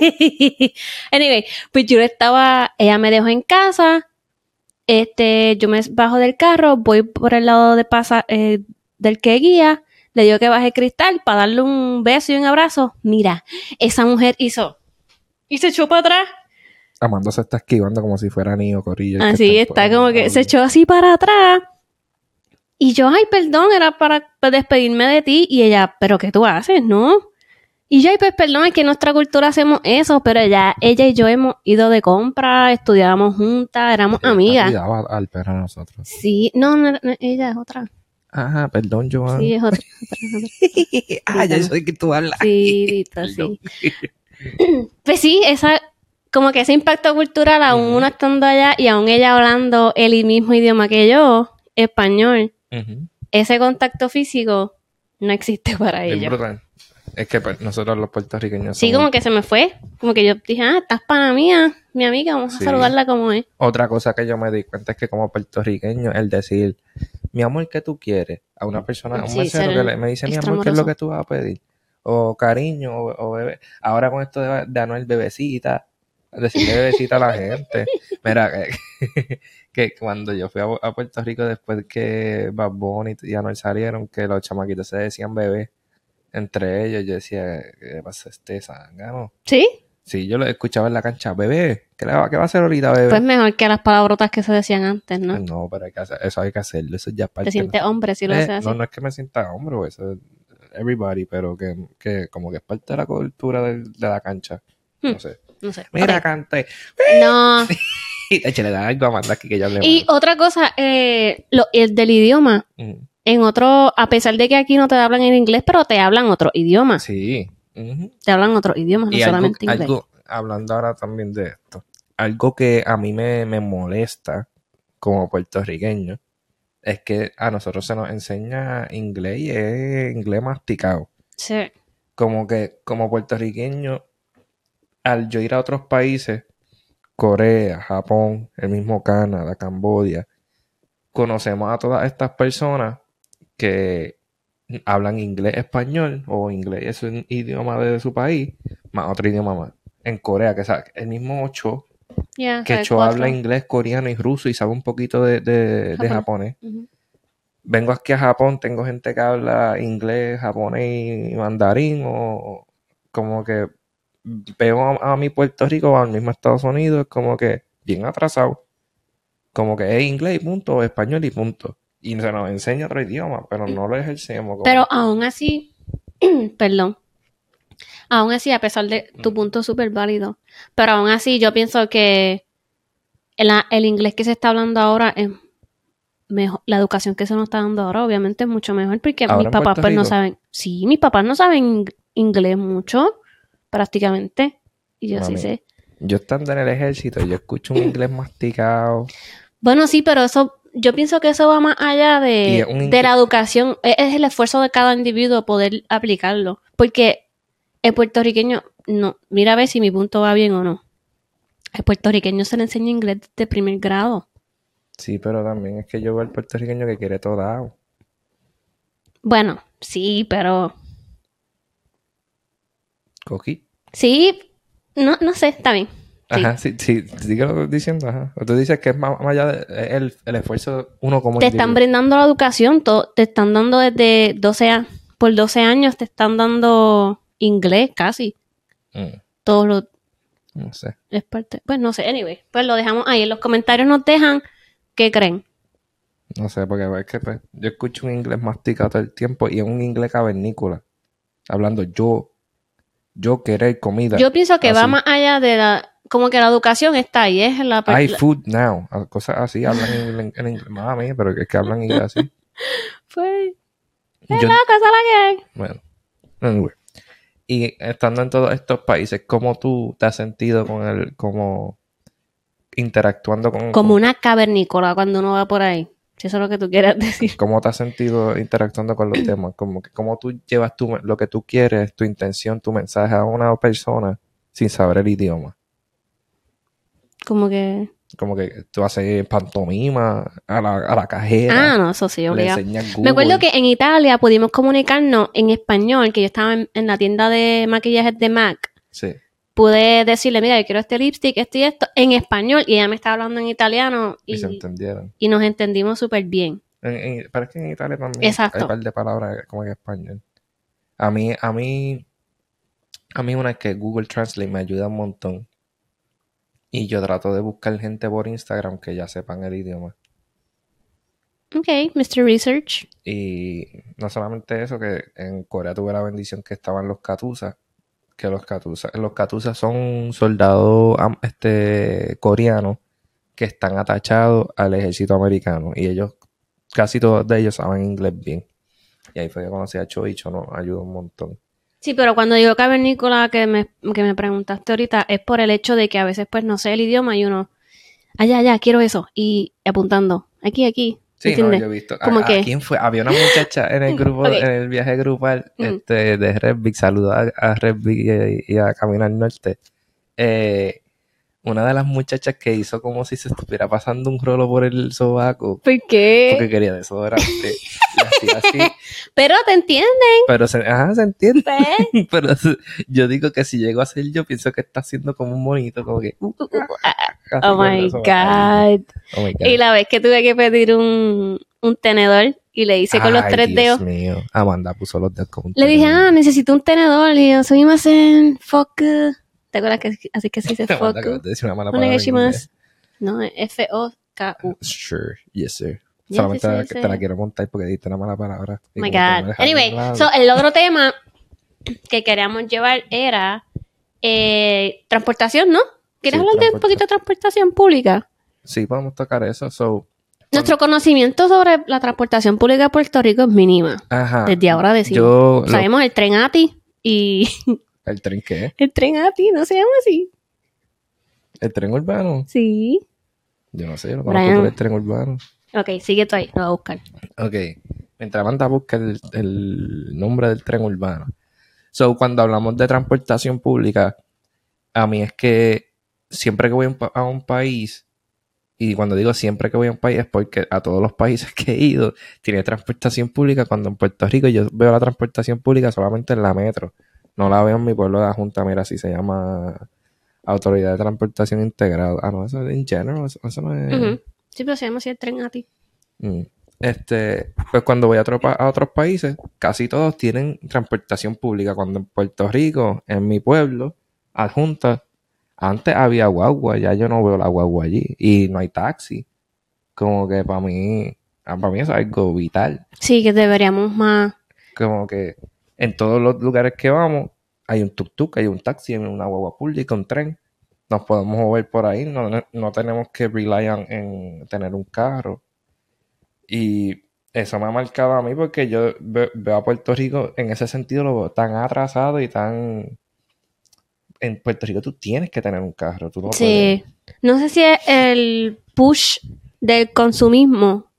Speaker 2: anyway, pues yo estaba, ella me dejó en casa, este, yo me bajo del carro, voy por el lado de pasa, eh, del que guía, le digo que baje el cristal para darle un beso y un abrazo. Mira, esa mujer hizo y se echó para atrás.
Speaker 1: Amanda se está esquivando como si fuera el que
Speaker 2: Así está, como que se echó así para atrás. Y yo, ay, perdón, era para despedirme de ti. Y ella, ¿pero qué tú haces, no? Y yo, pues perdón, es que en nuestra cultura hacemos eso, pero ella, ella y yo hemos ido de compra, estudiábamos juntas, éramos amigas.
Speaker 1: cuidado al perro a nosotros.
Speaker 2: Sí, no, no, no, ella es otra.
Speaker 1: Ajá, perdón, Joan.
Speaker 2: Sí, es otra. otra, otra.
Speaker 1: ah, ya sé que tú hablas.
Speaker 2: Sí,
Speaker 1: Perdón.
Speaker 2: sí. Pues sí, esa, como que ese impacto cultural, aún uno estando allá y aún ella hablando el mismo idioma que yo, español, ese contacto físico no existe para
Speaker 1: Bien
Speaker 2: ella.
Speaker 1: brutal. Es que pues, nosotros los puertorriqueños
Speaker 2: Sí,
Speaker 1: somos-
Speaker 2: como que se me fue. Como que yo dije, ah, estás pana mía, mi amiga, vamos
Speaker 1: Sí.
Speaker 2: a saludarla como es.
Speaker 1: Otra cosa que yo me di cuenta es que como puertorriqueño, el decir, mi amor, ¿qué tú quieres? A una persona, a un
Speaker 2: Sí,
Speaker 1: mesero
Speaker 2: ser
Speaker 1: que le- me dice, mi amor, ¿qué es lo que tú vas a pedir? O cariño, o, o bebé. Ahora con esto de, de Anuel bebecita, decirle bebecita a la gente. Mira, que, que cuando yo fui a, a Puerto Rico después que Bad Bunny y Anuel salieron, que los chamaquitos se decían bebé entre ellos, yo decía, ¿qué pasa este zángano?
Speaker 2: ¿Sí?
Speaker 1: Sí, yo lo escuchaba en la cancha, bebé, ¿qué, va- qué va a hacer ahorita, bebé?
Speaker 2: Pues mejor que las palabrotas que se decían antes, ¿no?
Speaker 1: No, pero hay que hacer- eso hay que hacerlo, eso ya es parte
Speaker 2: Te sientes hombre si lo
Speaker 1: Eh,
Speaker 2: haces así.
Speaker 1: No, no es que me sienta hombre, pues, eso es everybody, pero que, que como que es parte de la cultura del- de, la cancha.
Speaker 2: Hmm.
Speaker 1: No sé.
Speaker 2: No sé.
Speaker 1: Mira,
Speaker 2: Ok.
Speaker 1: cante.
Speaker 2: No.
Speaker 1: Y algo a Amanda aquí que ya hablé
Speaker 2: Y otra cosa, eh, lo, el del idioma.
Speaker 1: mal.
Speaker 2: En otro, a pesar de que aquí no te hablan en inglés, pero te hablan otro idioma.
Speaker 1: Sí.
Speaker 2: Te hablan otro idioma, no
Speaker 1: Y algo,
Speaker 2: solamente inglés.
Speaker 1: algo, hablando ahora también de esto, algo que a mí me, me molesta como puertorriqueño es que a nosotros se nos enseña inglés y es inglés masticado.
Speaker 2: Sí.
Speaker 1: como que como puertorriqueño, al yo ir a otros países, Corea, Japón, el mismo Canadá, Cambodia, conocemos a todas estas personas que hablan inglés, español o inglés es un idioma de su país, más otro idioma más. En Corea, que sabe, el mismo Ocho,
Speaker 2: Ya,
Speaker 1: que Cho habla inglés, coreano y ruso y sabe un poquito de, de- de
Speaker 2: Japonés.
Speaker 1: Vengo aquí a Japón, tengo gente que habla inglés, japonés y mandarín o como que veo a, a mi Puerto Rico o al mismo Estados Unidos como que bien atrasado. Como que es inglés y punto, o español y punto. Y se nos enseña otro idioma, pero no lo ejercemos. como-
Speaker 2: Pero aún así, perdón, aún así, a pesar de tu punto súper válido, pero aún así yo pienso que el, el inglés que se está hablando ahora es mejor, la educación que se nos está dando ahora obviamente es mucho mejor porque
Speaker 1: Ahora
Speaker 2: mis papás pues no saben, sí, mis papás no saben ing- inglés mucho, prácticamente, y yo sí
Speaker 1: Mami.
Speaker 2: sé.
Speaker 1: Yo estando en el ejército, yo escucho un inglés masticado.
Speaker 2: Bueno, sí, pero eso, yo pienso que eso va más allá de,
Speaker 1: un
Speaker 2: de la educación. Es, es el esfuerzo de cada individuo poder aplicarlo. Porque el puertorriqueño, no, mira a ver si mi punto va bien o no. El puertorriqueño se le enseña inglés desde primer grado.
Speaker 1: Sí, pero también es que yo veo al puertorriqueño que quiere todo dado.
Speaker 2: Bueno, sí, pero
Speaker 1: Coqui.
Speaker 2: sí, no, no sé, está bien. Sí.
Speaker 1: Ajá, sí, sí, síguelo diciendo, ajá. Tú dices que es más, más allá de es el, el esfuerzo uno como
Speaker 2: Te están brindando la educación, to- te están dando desde 12 a, por 12 años, te están dando inglés casi.
Speaker 1: Mm,
Speaker 2: Todos los
Speaker 1: no sé.
Speaker 2: Es parte. Pues no sé, anyway. Pues lo dejamos ahí. En los comentarios nos dejan qué creen.
Speaker 1: No sé, porque es que pues, yo escucho un inglés masticado todo el tiempo y es un inglés cavernícola. Hablando yo, yo querer comida.
Speaker 2: Yo pienso que va más allá de la. Como que la educación está ahí, es la parte.
Speaker 1: food now. Cosas así, hablan en, en- en inglés. Mami, pero es que hablan inglés así.
Speaker 2: Pues.
Speaker 1: Yo-
Speaker 2: Es la la que hay.
Speaker 1: Bueno, anyway. Y estando en todos estos países, ¿cómo tú te has sentido con el, como interactuando con,
Speaker 2: Como una cavernícola cuando uno va por ahí. Si eso es lo que tú quieras decir.
Speaker 1: cómo te has sentido interactuando con los temas? Como que cómo tú llevas tu, lo que tú quieres, tu intención, tu mensaje a una persona sin saber el idioma.
Speaker 2: Como que.
Speaker 1: Como que tú haces pantomima a la, a la cajera,
Speaker 2: Ah, no, eso sí, obligado. Me acuerdo que en Italia pudimos comunicarnos en español, que yo estaba en, en la tienda de maquillajes de MAC.
Speaker 1: Sí.
Speaker 2: Pude decirle, mira, yo quiero este lipstick, esto y esto, en español, y ella me estaba hablando en italiano
Speaker 1: Y, se entendieron.
Speaker 2: y nos entendimos súper bien.
Speaker 1: En- en- pero es que en Italia también
Speaker 2: Exacto.
Speaker 1: hay un par de palabras como en español. A mí, a mí, a mí una es que Google Translate me ayuda un montón. Y yo trato de buscar gente por Instagram que ya sepan el idioma.
Speaker 2: Ok, Mr. Research.
Speaker 1: Y no solamente eso, que en Corea tuve la bendición que estaban los Katusas. Que los Katusas, los Katusas son soldados este, coreanos que están atachados al ejército americano. Y ellos, casi todos de ellos saben inglés bien. Y ahí fue que conocí a Cho y Cho nos ayudó un montón.
Speaker 2: Sí, pero cuando digo cavernícola que me, que me preguntaste ahorita, es por el hecho de que a veces pues no sé el idioma y uno, allá, allá, quiero eso. Y apuntando, aquí, aquí.
Speaker 1: Sí, no, yo he visto. ¿A,
Speaker 2: Como
Speaker 1: a
Speaker 2: que-
Speaker 1: quién fue? Había una muchacha en el grupo, en el viaje grupal
Speaker 2: Ujú.
Speaker 1: este, de Redvic. Saludos a, a Redvic y, y a Caminar Norte. Eh, una de las muchachas que hizo como si se estuviera pasando un rolo por el sobaco
Speaker 2: ¿Por qué?
Speaker 1: porque quería desodorante. y así, así.
Speaker 2: Pero te entienden,
Speaker 1: Pero se, ajá, se entiende. Pero yo digo que si llego a ser yo, pienso que está haciendo como un monito, como que. uh, así
Speaker 2: Oh
Speaker 1: con
Speaker 2: my
Speaker 1: el sobaco.
Speaker 2: God.
Speaker 1: Oh my God.
Speaker 2: Y la vez que tuve que pedir un, un tenedor y le hice con los tres
Speaker 1: Dios
Speaker 2: dedos,
Speaker 1: mío. Amanda puso los dedos como un
Speaker 2: le dije, ah, necesito un tenedor. Y yo, soy más en fuck. ¿Te acuerdas que así que se dice
Speaker 1: acabas de decir una mala palabra en
Speaker 2: Onegashimasu. No, F-O-K-U.
Speaker 1: inglés. Sure, yes, sir.
Speaker 2: Yes,
Speaker 1: Solamente
Speaker 2: yes,
Speaker 1: te,
Speaker 2: yes,
Speaker 1: te la quiero montar porque diste una mala palabra.
Speaker 2: Oh my God. Anyway, so, el otro tema que queríamos llevar era eh, transportación, ¿no? ¿Quieres
Speaker 1: Sí,
Speaker 2: hablar de un poquito de transportación pública?
Speaker 1: Sí, podemos tocar eso. So,
Speaker 2: Nuestro conocimiento sobre la transportación pública de Puerto Rico es mínima.
Speaker 1: ajá.
Speaker 2: Desde ahora decimos.
Speaker 1: Yo, lo-
Speaker 2: Sabemos el tren ATI y
Speaker 1: ¿El tren qué?
Speaker 2: el tren ATI no se llama así.
Speaker 1: ¿El tren urbano?
Speaker 2: Sí.
Speaker 1: Yo no sé,
Speaker 2: Brian.
Speaker 1: conozco por el tren urbano.
Speaker 2: Ok, sigue tú ahí, lo voy a buscar.
Speaker 1: Ok. Mientras Amanda busca el, el nombre del tren urbano. So, cuando hablamos de transportación pública, a mí es que siempre que voy a a un país, y cuando digo siempre que voy a un país es porque a todos los países que he ido tiene transportación pública, cuando en Puerto Rico yo veo la transportación pública solamente en la metro. No la veo en mi pueblo de la Junta, mira, si se llama Autoridad de Transportación Integrada. Ah, no, eso es en general, eso, eso no es...
Speaker 2: Sí, pero se llama así el tren ATI.
Speaker 1: Mm. este, pues cuando voy a, otro a otros países, casi todos tienen transportación pública. Cuando en Puerto Rico, en mi pueblo, adjunta, antes había guagua, ya yo no veo la guagua allí. Y no hay taxi. Como que para mí, ah, para mí eso es algo vital.
Speaker 2: Sí, que deberíamos más.
Speaker 1: Como que en todos los lugares que vamos, hay un tuk-tuk, hay un taxi, hay una guagua pública, un tren. Nos podemos mover por ahí, no, no- tenemos que rely on- en tener un carro. Y eso me ha marcado a mí porque yo ve- veo a Puerto Rico en ese sentido lo veo tan atrasado y tan... En Puerto Rico tú tienes que tener un carro, tú no
Speaker 2: Sí. No sé si es el push del consumismo.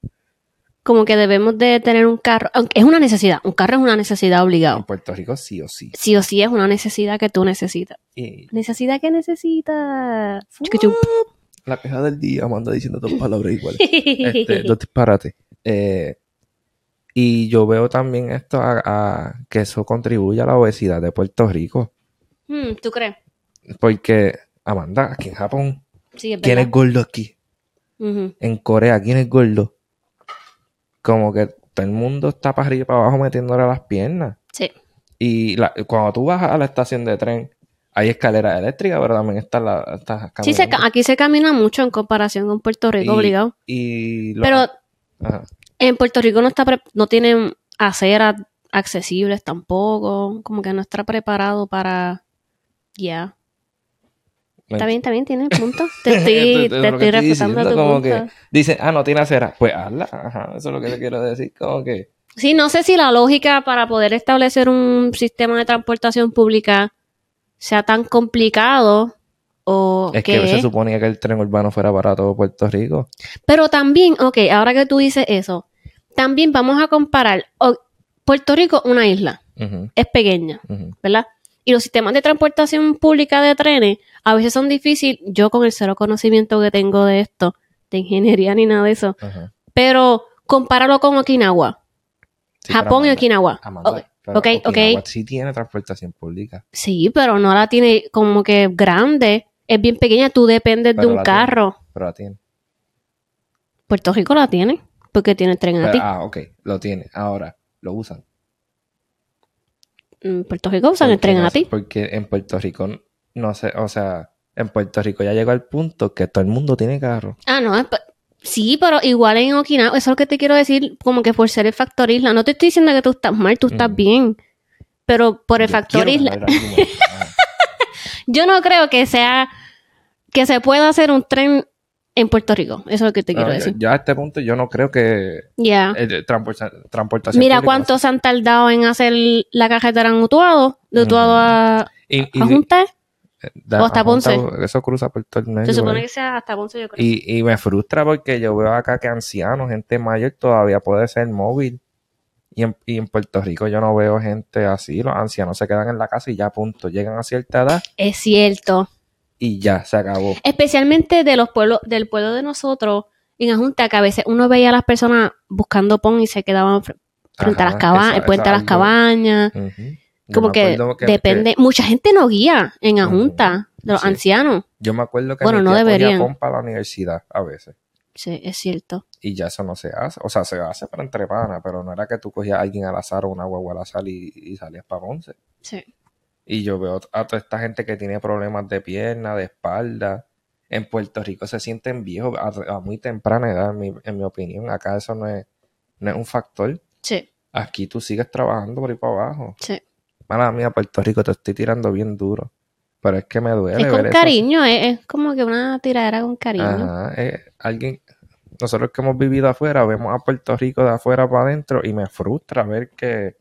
Speaker 2: Como que debemos de tener un carro. Aunque es una necesidad. Un carro es una necesidad
Speaker 1: puedes. En
Speaker 2: obligada.
Speaker 1: Puerto Rico sí o sí.
Speaker 2: Sí o sí es una necesidad que tú necesitas.
Speaker 1: Y
Speaker 2: Necesidad que necesitas.
Speaker 1: La queja del día, manda diciendo dos palabras iguales. Este, dos disparates. Eh, y yo veo también esto a, a- que eso contribuye a la obesidad de Puerto Rico.
Speaker 2: Hmm, ¿Tú crees?
Speaker 1: Porque, Amanda, aquí en Japón,
Speaker 2: Sí, es
Speaker 1: ¿quién es gordo aquí? En Corea, ¿quién es gordo? Como que todo el mundo está para arriba y para abajo metiéndole las piernas.
Speaker 2: Sí.
Speaker 1: Y la- cuando tú vas a la estación de tren, hay escaleras eléctricas, pero también están las estás
Speaker 2: Sí, se aquí se camina mucho en comparación con Puerto Rico,
Speaker 1: Y-
Speaker 2: obligado.
Speaker 1: Y lo-
Speaker 2: Pero
Speaker 1: Ajá.
Speaker 2: en Puerto Rico no está pre- no tienen aceras accesibles tampoco. Como que no está preparado para. Ya. Está bien, está bien, tienes punto. Te estoy,
Speaker 1: Esto- esto es
Speaker 2: te
Speaker 1: que
Speaker 2: estoy
Speaker 1: diciendo,
Speaker 2: tu
Speaker 1: como
Speaker 2: punto.
Speaker 1: que dicen, ah, no tiene acera. Pues hazla. Ajá, eso es lo que te quiero decir. Como que.
Speaker 2: Sí, no sé si la lógica para poder establecer un sistema de transportación pública sea tan complicado o
Speaker 1: Es que se suponía que el tren urbano fuera para todo Puerto Rico.
Speaker 2: Pero también, ok, ahora que tú dices eso, también vamos a comparar. Puerto Rico, una isla, es pequeña. ¿verdad? Y los sistemas de transportación pública de trenes a veces son difíciles. Yo con el cero conocimiento que tengo de esto, de ingeniería ni nada de eso,
Speaker 1: Ajá.
Speaker 2: pero compáralo con Okinawa,
Speaker 1: Sí,
Speaker 2: Japón y Okinawa.
Speaker 1: Amanda, pero
Speaker 2: ok, ok.
Speaker 1: Okinawa sí tiene transportación pública.
Speaker 2: Sí, pero no la tiene como que grande. Es bien pequeña, tú dependes
Speaker 1: Pero
Speaker 2: de un
Speaker 1: tiene.
Speaker 2: carro.
Speaker 1: Pero la tiene.
Speaker 2: Puerto Rico la tiene, porque tiene tren a ti.
Speaker 1: ah, ok. Lo tiene. Ahora, lo usan.
Speaker 2: En Puerto Rico usan el tren
Speaker 1: no
Speaker 2: a ti.
Speaker 1: Porque en Puerto Rico, no sé, o sea, en Puerto Rico ya llegó al punto que todo el mundo tiene carro.
Speaker 2: Ah, no, sí, pero igual en Okinawa, eso es lo que te quiero decir, como que por ser el factor isla. No te estoy diciendo que tú estás mal, tú estás
Speaker 1: Mm.
Speaker 2: bien. Pero por el
Speaker 1: Yo
Speaker 2: factor isla, yo no creo que sea que se pueda hacer un tren en Puerto Rico. Eso es lo que te quiero
Speaker 1: No, ya-
Speaker 2: decir.
Speaker 1: ya a este punto yo no creo que
Speaker 2: Ya.
Speaker 1: eh, transporta- transportación
Speaker 2: Mira
Speaker 1: pública
Speaker 2: cuánto se han tardado en hacer la carretera en Utuado, de Utuado a,
Speaker 1: Y, y-
Speaker 2: a Junta.
Speaker 1: da-
Speaker 2: o hasta
Speaker 1: Junta,
Speaker 2: Ponce.
Speaker 1: Eso cruza por todo el medio.
Speaker 2: Se supone
Speaker 1: ahí.
Speaker 2: que sea hasta Ponce, yo creo.
Speaker 1: y, y me frustra porque yo veo acá que ancianos, gente mayor todavía puede ser móvil. Y en, y en Puerto Rico yo no veo gente así. Los ancianos se quedan en la casa y ya punto. Llegan a cierta edad
Speaker 2: Es cierto.
Speaker 1: Y ya se acabó.
Speaker 2: Especialmente de los pueblos, del pueblo de nosotros, en Ajunta, que a veces uno veía a las personas buscando pon y se quedaban fr- frente a las cabañas, frente
Speaker 1: eso
Speaker 2: a las cabañas. Como que,
Speaker 1: acuerdo
Speaker 2: depende. Mucha gente no guía en. Ajunta, de los
Speaker 1: Sí.
Speaker 2: ancianos.
Speaker 1: Yo me acuerdo que
Speaker 2: Bueno,
Speaker 1: mi
Speaker 2: no
Speaker 1: tía
Speaker 2: deberían.
Speaker 1: pon para la universidad a veces.
Speaker 2: Sí, es cierto.
Speaker 1: Y ya eso no se hace. O sea, se hace para entre panas, pero no era que tú cogías a alguien al azar o una guagua al azar y, y salías para Ponce.
Speaker 2: Sí.
Speaker 1: Y yo veo a toda esta gente que tiene problemas de pierna, de espalda. En Puerto Rico se sienten viejos a, a muy temprana edad, en mi, en mi opinión. Acá eso no es, no es un factor.
Speaker 2: Sí,
Speaker 1: Aquí tú sigues trabajando por ahí para abajo.
Speaker 2: sí.
Speaker 1: Mala mía, Puerto Rico, te estoy tirando bien duro. Pero es que me duele
Speaker 2: Es con
Speaker 1: ver eso.
Speaker 2: cariño, es, es como que una tiradera con cariño.
Speaker 1: Ajá, eh, alguien, nosotros que hemos vivido afuera, vemos a Puerto Rico de afuera para adentro y me frustra ver que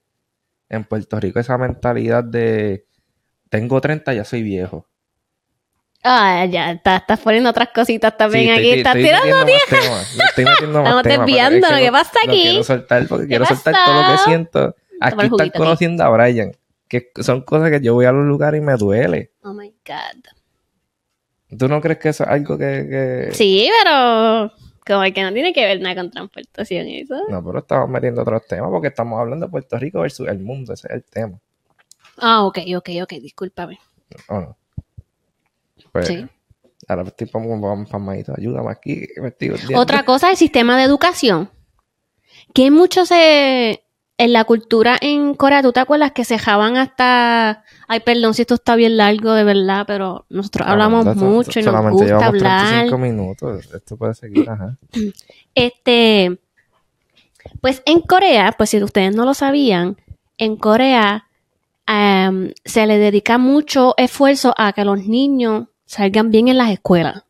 Speaker 1: en Puerto Rico esa mentalidad de tengo 30, ya soy viejo.
Speaker 2: Ah, ya, está- estás poniendo otras cositas también
Speaker 1: Sí,
Speaker 2: aquí. estás tirando
Speaker 1: estoy metiendo más
Speaker 2: Estamos
Speaker 1: es
Speaker 2: desviando,
Speaker 1: que
Speaker 2: ¿qué
Speaker 1: no-
Speaker 2: pasa aquí?
Speaker 1: quiero soltar porque quiero soltar todo lo que siento. Aquí están
Speaker 2: aquí.
Speaker 1: conociendo a Brian, que son cosas que yo voy a los lugares y me duele.
Speaker 2: Oh my God.
Speaker 1: ¿Tú no crees que eso es algo que... que-
Speaker 2: Sí, pero como que no tiene que ver nada con transportación y eso.
Speaker 1: No, pero estamos metiendo otros temas porque estamos hablando de Puerto Rico versus el mundo, ese es el tema.
Speaker 2: Ah, ok, ok, ok, discúlpame.
Speaker 1: ¿O no? Pues,
Speaker 2: Sí.
Speaker 1: ahora estoy vamos pamadito, ayúdame aquí.
Speaker 2: Otra cosa, el sistema de educación. Que mucho se... En la cultura en Corea, ¿tú te acuerdas que se dejaban hasta... Ay, perdón si esto está bien largo, de verdad, pero nosotros hablamos
Speaker 1: Solamente-
Speaker 2: mucho y nos
Speaker 1: solamente
Speaker 2: gusta hablar.
Speaker 1: 35 minutos. Esto puede seguir, ajá.
Speaker 2: Este, pues en Corea, pues si ustedes no lo sabían, en Corea am, se le dedica mucho esfuerzo a que los niños salgan bien en las escuelas.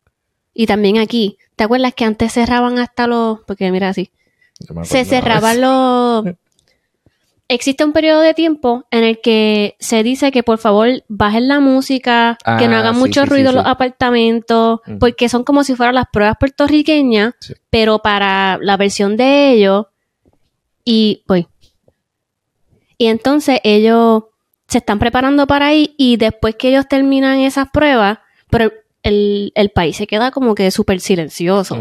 Speaker 2: Y también aquí. ¿Te acuerdas que antes cerraban hasta los... Porque mira así. Se cerraban los... Existe un periodo de tiempo en el que se dice que por favor bajen la música, que no
Speaker 1: Ah,
Speaker 2: hagan
Speaker 1: sí,
Speaker 2: mucho
Speaker 1: sí,
Speaker 2: ruido
Speaker 1: sí.
Speaker 2: los apartamentos, porque son como si fueran las pruebas puertorriqueñas, pero para la versión de ellos. Y pues. Y entonces ellos se están preparando para ahí y después que ellos terminan esas pruebas, pero el, el país se queda como que súper silencioso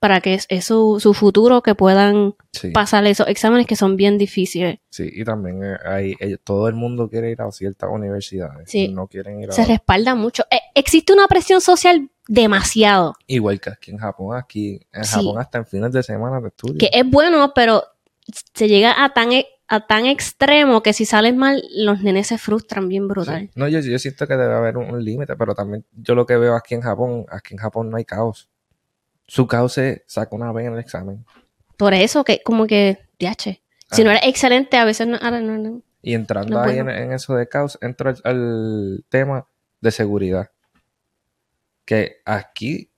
Speaker 2: para que es, es su, su futuro que puedan
Speaker 1: Sí,
Speaker 2: pasar esos exámenes que son bien difíciles.
Speaker 1: sí, y también eh, hay, ellos- todo el mundo quiere ir a ciertas universidades.
Speaker 2: Sí.
Speaker 1: No quieren ir a...
Speaker 2: Se respalda mucho. Eh, existe una presión social demasiado,
Speaker 1: Igual que aquí en Japón, aquí en
Speaker 2: Sí.
Speaker 1: Japón hasta en fines de semana de estudio.
Speaker 2: que es bueno, pero se llega a tan, e- a tan extremo que si sales mal, los nenes se frustran bien brutal.
Speaker 1: Sí. No, yo, yo siento que debe haber un, un límite, pero también yo lo que veo aquí en Japón, aquí en Japón no hay caos. Su caos es saca una vez en el examen.
Speaker 2: Por eso que como que, diache. Si
Speaker 1: Ah.
Speaker 2: no eres excelente, a veces no, ahora no, no.
Speaker 1: Y entrando
Speaker 2: No,
Speaker 1: ahí en, en eso de caos, entra el, el tema de seguridad. Que aquí,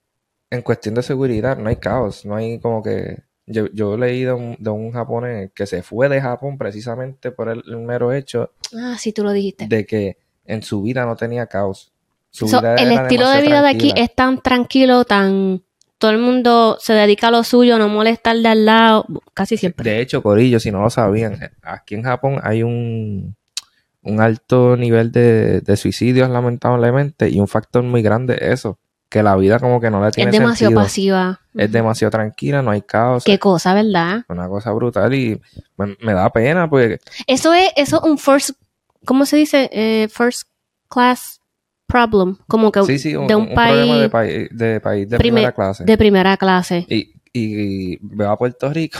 Speaker 1: en cuestión de seguridad, no hay caos. No hay como que. Yo, yo leí de un, de un japonés que se fue de Japón precisamente por el, el mero hecho
Speaker 2: Ah, sí, tú lo dijiste.
Speaker 1: de que en su vida no tenía caos. Su
Speaker 2: So,
Speaker 1: vida
Speaker 2: el estilo de vida de aquí es tan tranquilo, tan... Todo el mundo se dedica a lo suyo, no molestar de al lado, casi siempre.
Speaker 1: De hecho, Corillo, si no lo sabían, aquí en Japón hay un, un alto nivel de, de suicidios, lamentablemente, y un factor muy grande es eso, que la vida como que no le tiene
Speaker 2: es demasiado
Speaker 1: sentido.
Speaker 2: pasiva.
Speaker 1: Es demasiado tranquila, no hay caos,
Speaker 2: Qué cosa, ¿verdad?
Speaker 1: una cosa brutal y me, me da pena porque
Speaker 2: Eso es, eso es un first, ¿cómo se dice? Eh, first class problem, como que
Speaker 1: sí, sí, un,
Speaker 2: de un,
Speaker 1: un
Speaker 2: país
Speaker 1: problema de, país de país de
Speaker 2: primer-
Speaker 1: primera clase.
Speaker 2: de primera clase.
Speaker 1: Y, y veo a Puerto Rico.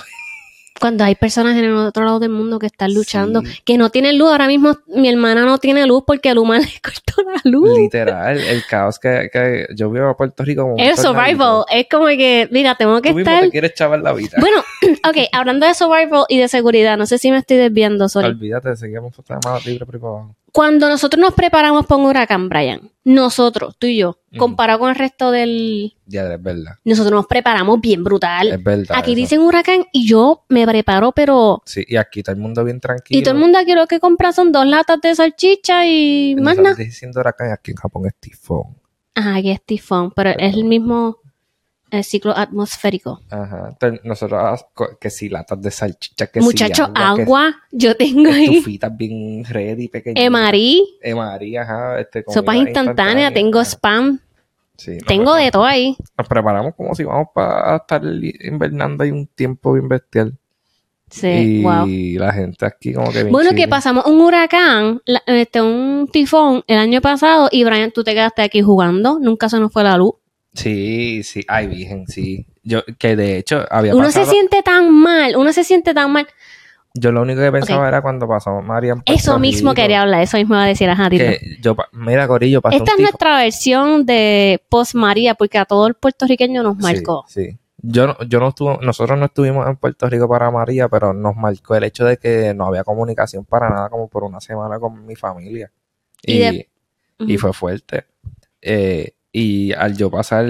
Speaker 2: Cuando hay personas en el otro lado del mundo que están luchando,
Speaker 1: Sí.
Speaker 2: que no tienen luz. Ahora mismo mi hermana no tiene luz porque el humano le cortó la luz.
Speaker 1: Literal, el caos que, que yo veo a Puerto Rico como
Speaker 2: Es survival. Es como que, mira, tengo que
Speaker 1: Tú mismo
Speaker 2: estar.
Speaker 1: te quieres chavar la vida.
Speaker 2: Bueno, ok, hablando de survival y de seguridad, no sé si me estoy desviando, sorry.
Speaker 1: Olvídate, seguimos más libre por.
Speaker 2: Cuando nosotros nos preparamos para un huracán, Brian, nosotros, tú y yo, comparado con el resto del...
Speaker 1: Ya, es verdad.
Speaker 2: Nosotros nos preparamos bien brutal.
Speaker 1: Es verdad.
Speaker 2: Aquí
Speaker 1: eso.
Speaker 2: dicen huracán y yo me preparo, pero...
Speaker 1: Sí, y aquí todo el mundo bien tranquilo.
Speaker 2: Y todo el mundo aquí lo que compra son dos latas de salchicha y más nada.
Speaker 1: Diciendo huracán, aquí en Japón es tifón.
Speaker 2: Ajá, aquí es tifón, pero es el mismo el ciclo atmosférico.
Speaker 1: Ajá. Entonces, nosotros, ah, que si latas de salchicha, que si que
Speaker 2: agua, yo tengo ahí.
Speaker 1: estufitas bien ready, pequeñitas.
Speaker 2: Emarí,
Speaker 1: Emarí, ajá. Este,
Speaker 2: sopas instantáneas, tengo
Speaker 1: ajá.
Speaker 2: spam,
Speaker 1: Sí,
Speaker 2: tengo de todo ahí.
Speaker 1: Nos preparamos como si vamos para estar invernando ahí un tiempo bien bestial.
Speaker 2: Sí,
Speaker 1: y
Speaker 2: wow.
Speaker 1: la gente aquí como que
Speaker 2: Bueno, que pasamos un huracán, este, un tifón el año pasado y Brian, tú te quedaste aquí jugando, nunca se nos fue la luz.
Speaker 1: Sí, sí. Ay, virgen, sí. Yo, que de hecho había
Speaker 2: Uno
Speaker 1: pasado...
Speaker 2: se siente tan mal, uno se siente tan mal.
Speaker 1: Yo lo único que pensaba era cuando pasó María en Puerto
Speaker 2: Eso mismo
Speaker 1: Rico,
Speaker 2: quería hablar, eso mismo iba a decir, ajá,
Speaker 1: que yo, mira, Corillo, pasó
Speaker 2: Esta es nuestra versión de post María, porque a todo el puertorriqueño nos marcó.
Speaker 1: Sí, sí. Yo, no- yo no estuve, nosotros no estuvimos en Puerto Rico para María, pero nos marcó el hecho de que no había comunicación para nada, como por una semana con mi familia.
Speaker 2: Y
Speaker 1: Y,
Speaker 2: de-
Speaker 1: y
Speaker 2: Ujú.
Speaker 1: fue fuerte. Eh, y al yo pasar,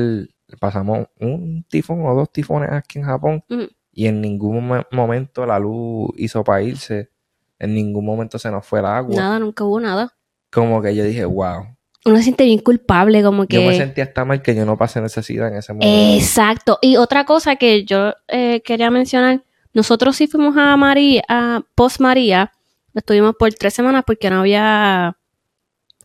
Speaker 1: pasamos un tifón o dos tifones aquí en Japón, y en ningún mo- momento la luz hizo para irse, en ningún momento se nos fue el agua.
Speaker 2: Nada, nunca hubo nada.
Speaker 1: Como que yo dije, wow.
Speaker 2: Uno se siente bien culpable, como que...
Speaker 1: Yo me sentía hasta mal que yo no pasé necesidad en ese momento.
Speaker 2: Exacto. Y otra cosa que yo eh, quería mencionar, nosotros sí fuimos a María, a Post María, estuvimos por tres semanas porque no había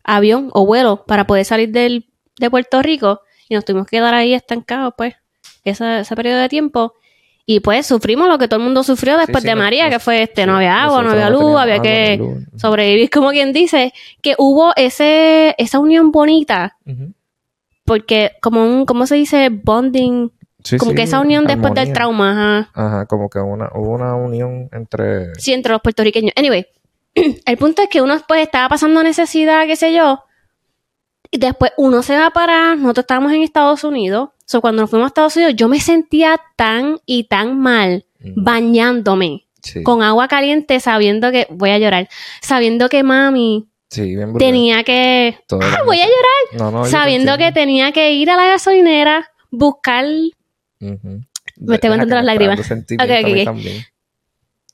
Speaker 2: avión o vuelo para poder salir del, de Puerto Rico y nos tuvimos que quedar ahí estancados, pues, ese, ese periodo de tiempo. Y pues sufrimos lo que todo el mundo sufrió después
Speaker 1: sí,
Speaker 2: de María,
Speaker 1: no-
Speaker 2: que fue este,
Speaker 1: Sí,
Speaker 2: no había agua, no había luz, había
Speaker 1: agua,
Speaker 2: que
Speaker 1: luz.
Speaker 2: sobrevivir, como quien dice, que hubo ese, esa unión bonita porque como un, ¿cómo se dice? Bonding como que esa unión después del trauma, ajá.
Speaker 1: Ajá, como que una, hubo una unión entre...
Speaker 2: Sí, entre los puertorriqueños. Anyway, el punto es que uno pues estaba pasando necesidad, qué sé yo, y después uno se va para, nosotros estábamos en Estados Unidos, so cuando nos fuimos a Estados Unidos yo me sentía tan y tan mal bañándome
Speaker 1: Sí,
Speaker 2: con agua caliente sabiendo que, voy a llorar, sabiendo que mami
Speaker 1: sí, bien brutal.
Speaker 2: tenía que,
Speaker 1: Todo
Speaker 2: ah, voy a llorar,
Speaker 1: No,
Speaker 2: sabiendo que tenía que ir a la gasolinera, buscar. Me estoy aguantando las lágrimas Ok, ok,
Speaker 1: a mí
Speaker 2: ok.
Speaker 1: también.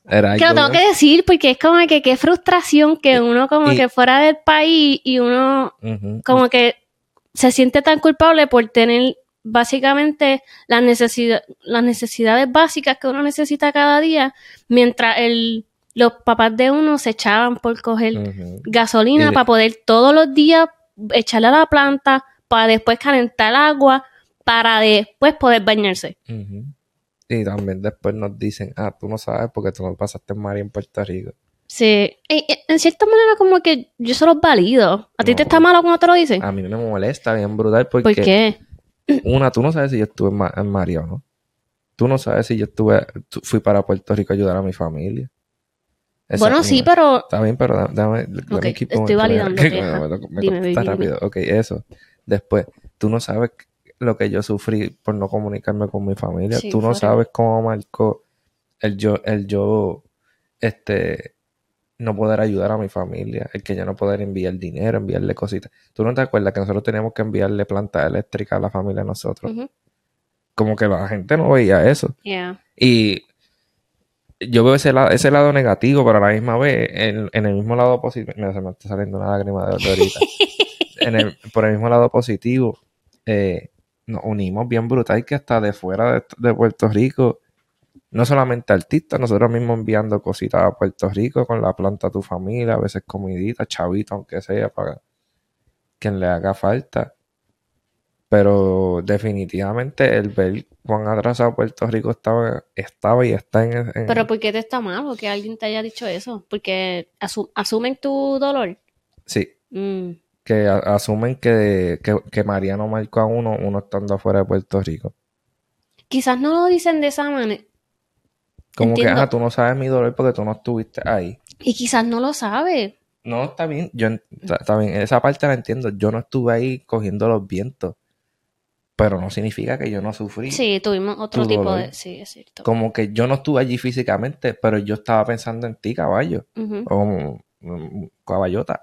Speaker 1: Era
Speaker 2: Que lo tengo que decir porque es como que qué frustración que uno como
Speaker 1: y-
Speaker 2: que fuera del país y uno como que se siente tan culpable por tener básicamente las, necesidad, las necesidades básicas que uno necesita cada día, mientras el, los papás de uno se echaban por coger gasolina
Speaker 1: Y
Speaker 2: para poder todos los días echarle a la planta, para después calentar agua, para después poder bañarse.
Speaker 1: Ujú. Y también después nos dicen, ah, tú no sabes porque tú no pasaste en María en Puerto Rico.
Speaker 2: Sí, y- y en cierta manera como que yo se los valido. ¿A ti te
Speaker 1: No.
Speaker 2: está malo cuando te lo dicen?
Speaker 1: A mí me molesta bien brutal porque,
Speaker 2: ¿Por qué?
Speaker 1: una, tú no sabes si yo estuve en, Ma- en María o no. Tú no sabes si yo estuve, tu- fui para Puerto Rico a ayudar a mi familia. Esa
Speaker 2: bueno, sí,
Speaker 1: una.
Speaker 2: pero
Speaker 1: Está bien, pero da- dame,
Speaker 2: estoy validando,
Speaker 1: me- me- contestas rápido. Ok, eso. Después, tú no sabes lo que yo sufrí por no comunicarme con mi familia.
Speaker 2: Sí,
Speaker 1: tú no sabes cómo marcó el yo, el yo, este, no poder ayudar a mi familia, el que yo no poder enviar dinero, enviarle cositas. ¿Tú no te acuerdas que nosotros teníamos que enviarle plantas eléctricas a la familia de nosotros? Como que la gente no veía eso.
Speaker 2: yeah.
Speaker 1: Y yo veo ese lado, ese lado negativo, pero a la misma vez, en, en el mismo lado positivo, mira, se me está saliendo una lágrima de, de ahorita. En el- por el mismo lado positivo, eh, nos unimos bien brutal que hasta de fuera de, de Puerto Rico, no solamente artistas, nosotros mismos enviando cositas a Puerto Rico con la planta a tu familia, a veces comidita, chavito, aunque sea, para quien le haga falta. Pero definitivamente el ver cuán atrasado Puerto Rico estaba, estaba y está en, en-
Speaker 2: Pero ¿por qué te está malo que alguien te haya dicho eso? Porque asu- asumen tu dolor.
Speaker 1: sí,
Speaker 2: Mm,
Speaker 1: que asumen que, que, que Mariano marcó a uno, uno estando afuera de Puerto Rico.
Speaker 2: Quizás no lo dicen de esa manera.
Speaker 1: Como
Speaker 2: Entiendo.
Speaker 1: que, ah, tú no sabes mi dolor porque tú no estuviste ahí.
Speaker 2: Y quizás no lo sabe.
Speaker 1: No, está bien, yo está, está bien, esa parte la entiendo. Yo no estuve ahí cogiendo los vientos, pero no significa que yo no sufrí.
Speaker 2: Sí, tuvimos otro tipo
Speaker 1: dolor.
Speaker 2: de... Sí, es cierto.
Speaker 1: Como que yo no estuve allí físicamente, pero yo estaba pensando en ti, caballo, o mm, caballota.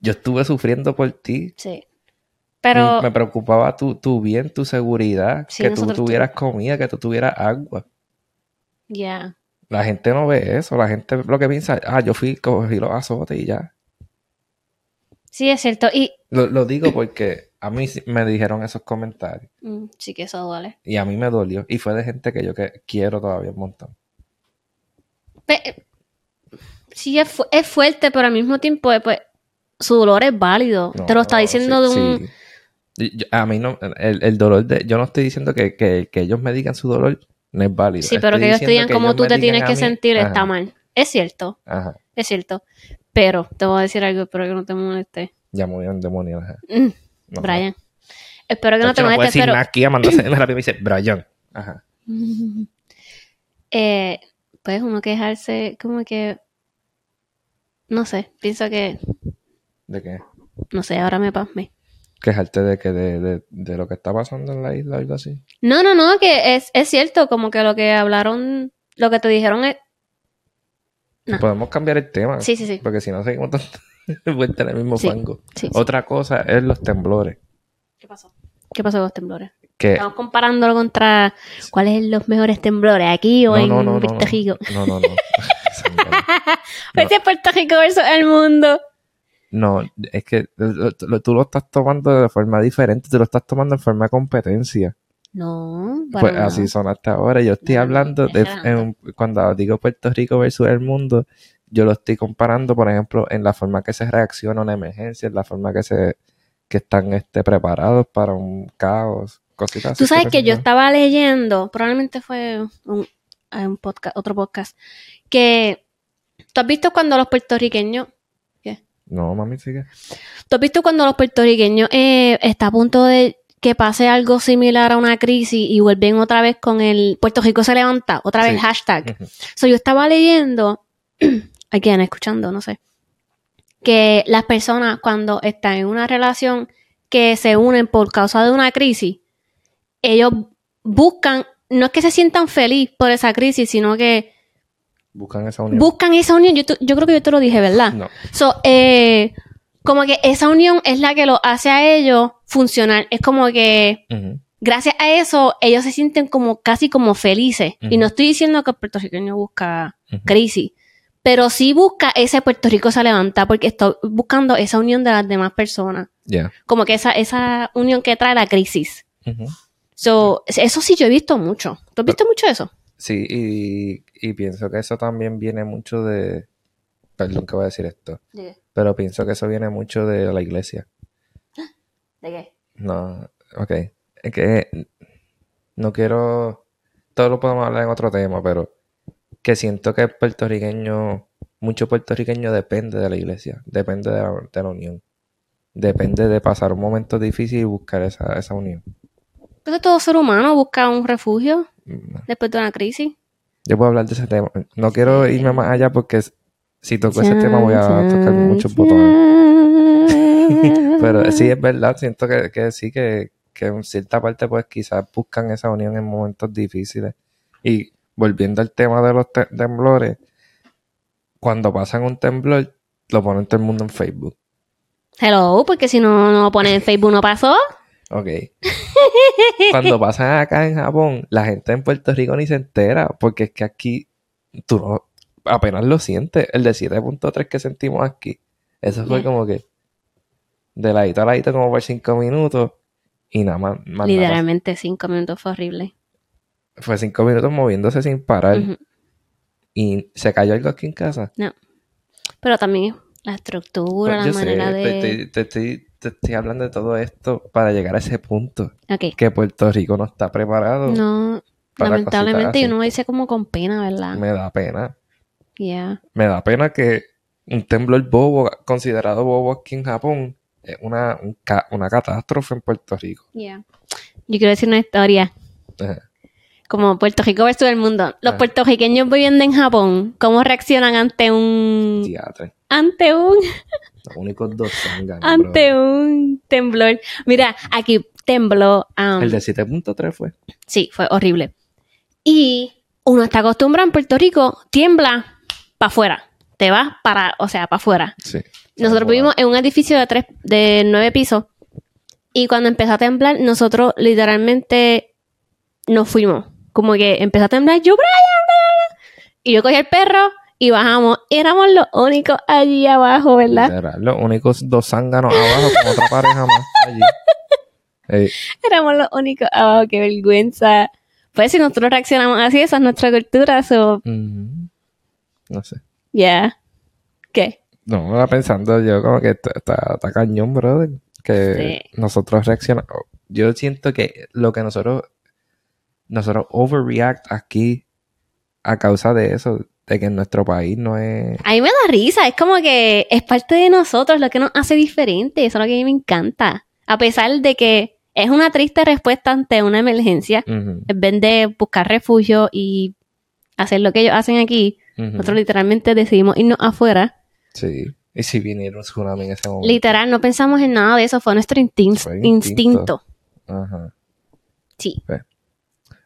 Speaker 1: Yo estuve sufriendo por ti.
Speaker 2: Sí. Pero...
Speaker 1: me preocupaba tu, tu bien, tu seguridad,
Speaker 2: Sí,
Speaker 1: que tú tuvieras comida, que tú tuvieras agua.
Speaker 2: Ya.
Speaker 1: La gente no ve eso, la gente lo que piensa, ah, yo fui, cogí los azotes y ya.
Speaker 2: Sí, es cierto. Y...
Speaker 1: Lo, lo digo porque a mí me dijeron esos comentarios
Speaker 2: mm, sí que eso duele.
Speaker 1: y a mí me dolió y fue de gente que yo que quiero todavía un montón.
Speaker 2: Pe- sí, es, fu- es fuerte, pero al mismo tiempo, eh, pues, su dolor es válido.
Speaker 1: No,
Speaker 2: Te lo está
Speaker 1: no,
Speaker 2: diciendo
Speaker 1: sí,
Speaker 2: de un...
Speaker 1: sí. Yo- a mí no, el, el dolor de, yo no estoy diciendo que, que, que ellos me digan su dolor, no es válido.
Speaker 2: Sí, pero que ellos te digan cómo tú
Speaker 1: me
Speaker 2: te tienes que sentir
Speaker 1: ajá,
Speaker 2: está mal. Es cierto,
Speaker 1: Ajá,
Speaker 2: es cierto. Pero te voy a decir algo, espero que no te moleste.
Speaker 1: ya murió un demonio. Ajá.
Speaker 2: Mm,
Speaker 1: No,
Speaker 2: Brian. Espero que no te
Speaker 1: Chacho, no puede
Speaker 2: moleste,
Speaker 1: decir
Speaker 2: pero...
Speaker 1: aquí, mandándose en la y dice, Brian. Ajá.
Speaker 2: eh, pues uno quejarse como que... No sé, pienso que...
Speaker 1: ¿De qué?
Speaker 2: No sé, ahora me pasmé.
Speaker 1: Quejarte de que de, de, de lo que está pasando en la isla o algo así.
Speaker 2: No, no, no, que es, es cierto, como que lo que hablaron, lo que te dijeron es... No.
Speaker 1: Podemos cambiar el tema.
Speaker 2: Sí, sí, sí.
Speaker 1: Porque si no seguimos tanto vuelta en el mismo
Speaker 2: Sí.
Speaker 1: fango.
Speaker 2: sí, sí.
Speaker 1: Otra cosa es los temblores.
Speaker 2: ¿Qué pasó? ¿Qué pasó con los temblores?
Speaker 1: Que
Speaker 2: Estamos comparándolo contra cuáles son los mejores temblores, aquí o
Speaker 1: no,
Speaker 2: en
Speaker 1: no, no, no,
Speaker 2: Puerto
Speaker 1: no.
Speaker 2: Rico.
Speaker 1: No, no, no.
Speaker 2: Es Puerto Rico versus el mundo.
Speaker 1: No, es que lo- lo- tú lo estás tomando de forma diferente, tú lo estás tomando en forma de competencia.
Speaker 2: No, para
Speaker 1: Pues
Speaker 2: nada.
Speaker 1: así son hasta ahora. Yo estoy
Speaker 2: No,
Speaker 1: hablando de en cuando digo Puerto Rico versus el mundo, yo lo estoy comparando, por ejemplo, en la forma que se reacciona a una emergencia, en la forma que se que están este, preparados para un caos, cositas así.
Speaker 2: Tú sabes que yo estaba leyendo, probablemente fue un, un podcast, otro podcast, que tú has visto cuando los puertorriqueños,
Speaker 1: No, mami, sigue.
Speaker 2: tú has visto cuando los puertorriqueños eh, está a punto de que pase algo similar a una crisis y vuelven otra vez con el Puerto Rico se levanta, otra vez
Speaker 1: Sí.
Speaker 2: hashtag. So, yo estaba leyendo, aquí escuchando, no sé, que las personas cuando están en una relación que se unen por causa de una crisis, ellos buscan, no es que se sientan feliz por esa crisis, sino que
Speaker 1: Buscan esa unión.
Speaker 2: buscan esa unión. Yo, yo creo que yo te lo dije, ¿verdad?
Speaker 1: no.
Speaker 2: So, eh, como que esa unión es la que lo hace a ellos funcionar. Es como que gracias a eso ellos se sienten como casi como felices. Y no estoy diciendo que el puertorriqueño busca
Speaker 1: Ujú.
Speaker 2: crisis, pero sí busca ese Puerto Rico se levanta porque está buscando esa unión de las demás personas.
Speaker 1: Ya.
Speaker 2: Como que esa, esa unión que trae la crisis.
Speaker 1: Ujú.
Speaker 2: So, eso sí yo he visto mucho. ¿Tú has visto mucho eso?
Speaker 1: Sí, y, y pienso que eso también viene mucho de... Perdón que voy a decir esto,
Speaker 2: ¿De
Speaker 1: pero pienso que eso viene mucho de la iglesia.
Speaker 2: qué?
Speaker 1: No, ok. Es que no quiero... Todo lo podemos hablar en otro tema, pero que siento que el puertorriqueño, mucho puertorriqueño depende de la iglesia, depende de la, de la unión, depende de pasar un momento difícil y buscar esa, esa unión.
Speaker 2: Entonces todo ser humano busca un refugio
Speaker 1: Mm,
Speaker 2: después de una crisis.
Speaker 1: Yo puedo hablar de ese tema. No quiero irme más allá porque si toco ese tema voy a tocar muchos botones. Pero sí es verdad, siento que, que sí, que, que en cierta parte pues quizás buscan esa unión en momentos difíciles. Y volviendo al tema de los te- temblores, cuando pasan un temblor, lo ponen todo el mundo en Facebook.
Speaker 2: Hello, porque si no, no lo ponen en Facebook no pasó.
Speaker 1: Ok. Cuando pasan acá en Japón, la gente en Puerto Rico ni se entera, porque es que aquí tú no, apenas lo sientes. El de 7.3 que sentimos aquí, eso fue como que de ladito a ladito como por 5 minutos y nada más. más.
Speaker 2: Literalmente cinco minutos fue horrible.
Speaker 1: Fue 5 minutos moviéndose sin parar y se cayó algo aquí en casa.
Speaker 2: Pero también la estructura,
Speaker 1: Pues
Speaker 2: la
Speaker 1: sé,
Speaker 2: manera
Speaker 1: te,
Speaker 2: de...
Speaker 1: te- te te estoy hablando de todo esto para llegar a ese punto
Speaker 2: Ok.
Speaker 1: que Puerto Rico no está preparado.
Speaker 2: No, lamentablemente
Speaker 1: así.
Speaker 2: uno dice como con pena, ¿verdad?
Speaker 1: Me da pena.
Speaker 2: Yeah.
Speaker 1: Me da pena que un temblor bobo, considerado bobo aquí en Japón, es una, un ca- una catástrofe en Puerto Rico.
Speaker 2: Yeah. Yo quiero decir una historia.
Speaker 1: Ajá.
Speaker 2: Como Puerto Rico versus el mundo. Los
Speaker 1: Ah.
Speaker 2: puertorriqueños viviendo en Japón, ¿cómo reaccionan ante un...
Speaker 1: Teatro.
Speaker 2: Ante un...
Speaker 1: Los únicos dos zánganos,
Speaker 2: Ante
Speaker 1: bro.
Speaker 2: un temblor. Mira, aquí tembló. um,
Speaker 1: El de 7.3 fue.
Speaker 2: Sí, fue horrible. Y uno está acostumbrado en Puerto Rico, tiembla para afuera. Te vas para, o sea, para afuera.
Speaker 1: Sí.
Speaker 2: Nosotros vivimos en un edificio de tres, de nueve pisos. Y cuando empezó a temblar, nosotros literalmente nos fuimos. Como que empezó a temblar, yo, Brian, Brian". y yo cogí el perro y bajamos. Éramos los únicos allí abajo, ¿verdad?
Speaker 1: Literal, Los únicos dos zánganos abajo con otra pareja más allí. Ey,
Speaker 2: Éramos los únicos abajo, qué vergüenza. Pues si nosotros reaccionamos así, esa es nuestra cultura, so.
Speaker 1: No sé.
Speaker 2: yeah. ¿Qué?
Speaker 1: No, estaba pensando yo como que está, cañón, brother. Que
Speaker 2: Sí.
Speaker 1: nosotros reaccionamos. Yo siento que lo que nosotros nosotros overreact aquí a causa de eso, de que en nuestro país no es
Speaker 2: A mí me da risa, es como que es parte de nosotros lo que nos hace diferente, eso es lo que a mí me encanta. A pesar de que es una triste respuesta ante una emergencia, en vez de buscar refugio y hacer lo que ellos hacen aquí, nosotros literalmente decidimos irnos afuera.
Speaker 1: Sí. Y si viniera un tsunami en ese momento.
Speaker 2: Literal, no pensamos en nada de eso, fue nuestro instin-
Speaker 1: Fue
Speaker 2: instinto.
Speaker 1: instinto. Ajá.
Speaker 2: Sí.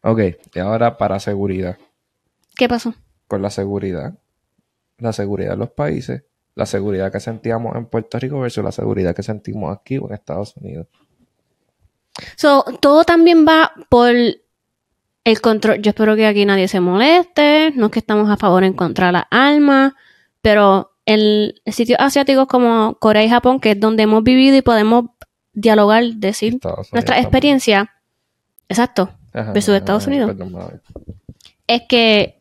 Speaker 1: Ok, y ahora para seguridad.
Speaker 2: ¿Qué pasó?
Speaker 1: Con la seguridad. La seguridad de los países. La seguridad que sentíamos en Puerto Rico versus la seguridad que sentimos aquí o en Estados Unidos.
Speaker 2: So, todo también va por el control. Yo espero que aquí nadie se moleste. No es que estamos a favor en contra de las armas, pero en sitios asiáticos como Corea y Japón, que es donde hemos vivido y podemos dialogar, decir
Speaker 1: Estados Unidos
Speaker 2: nuestra
Speaker 1: también.
Speaker 2: experiencia. Exacto.
Speaker 1: Ajá,
Speaker 2: versus Estados
Speaker 1: ajá,
Speaker 2: Unidos.
Speaker 1: perdón.
Speaker 2: Es que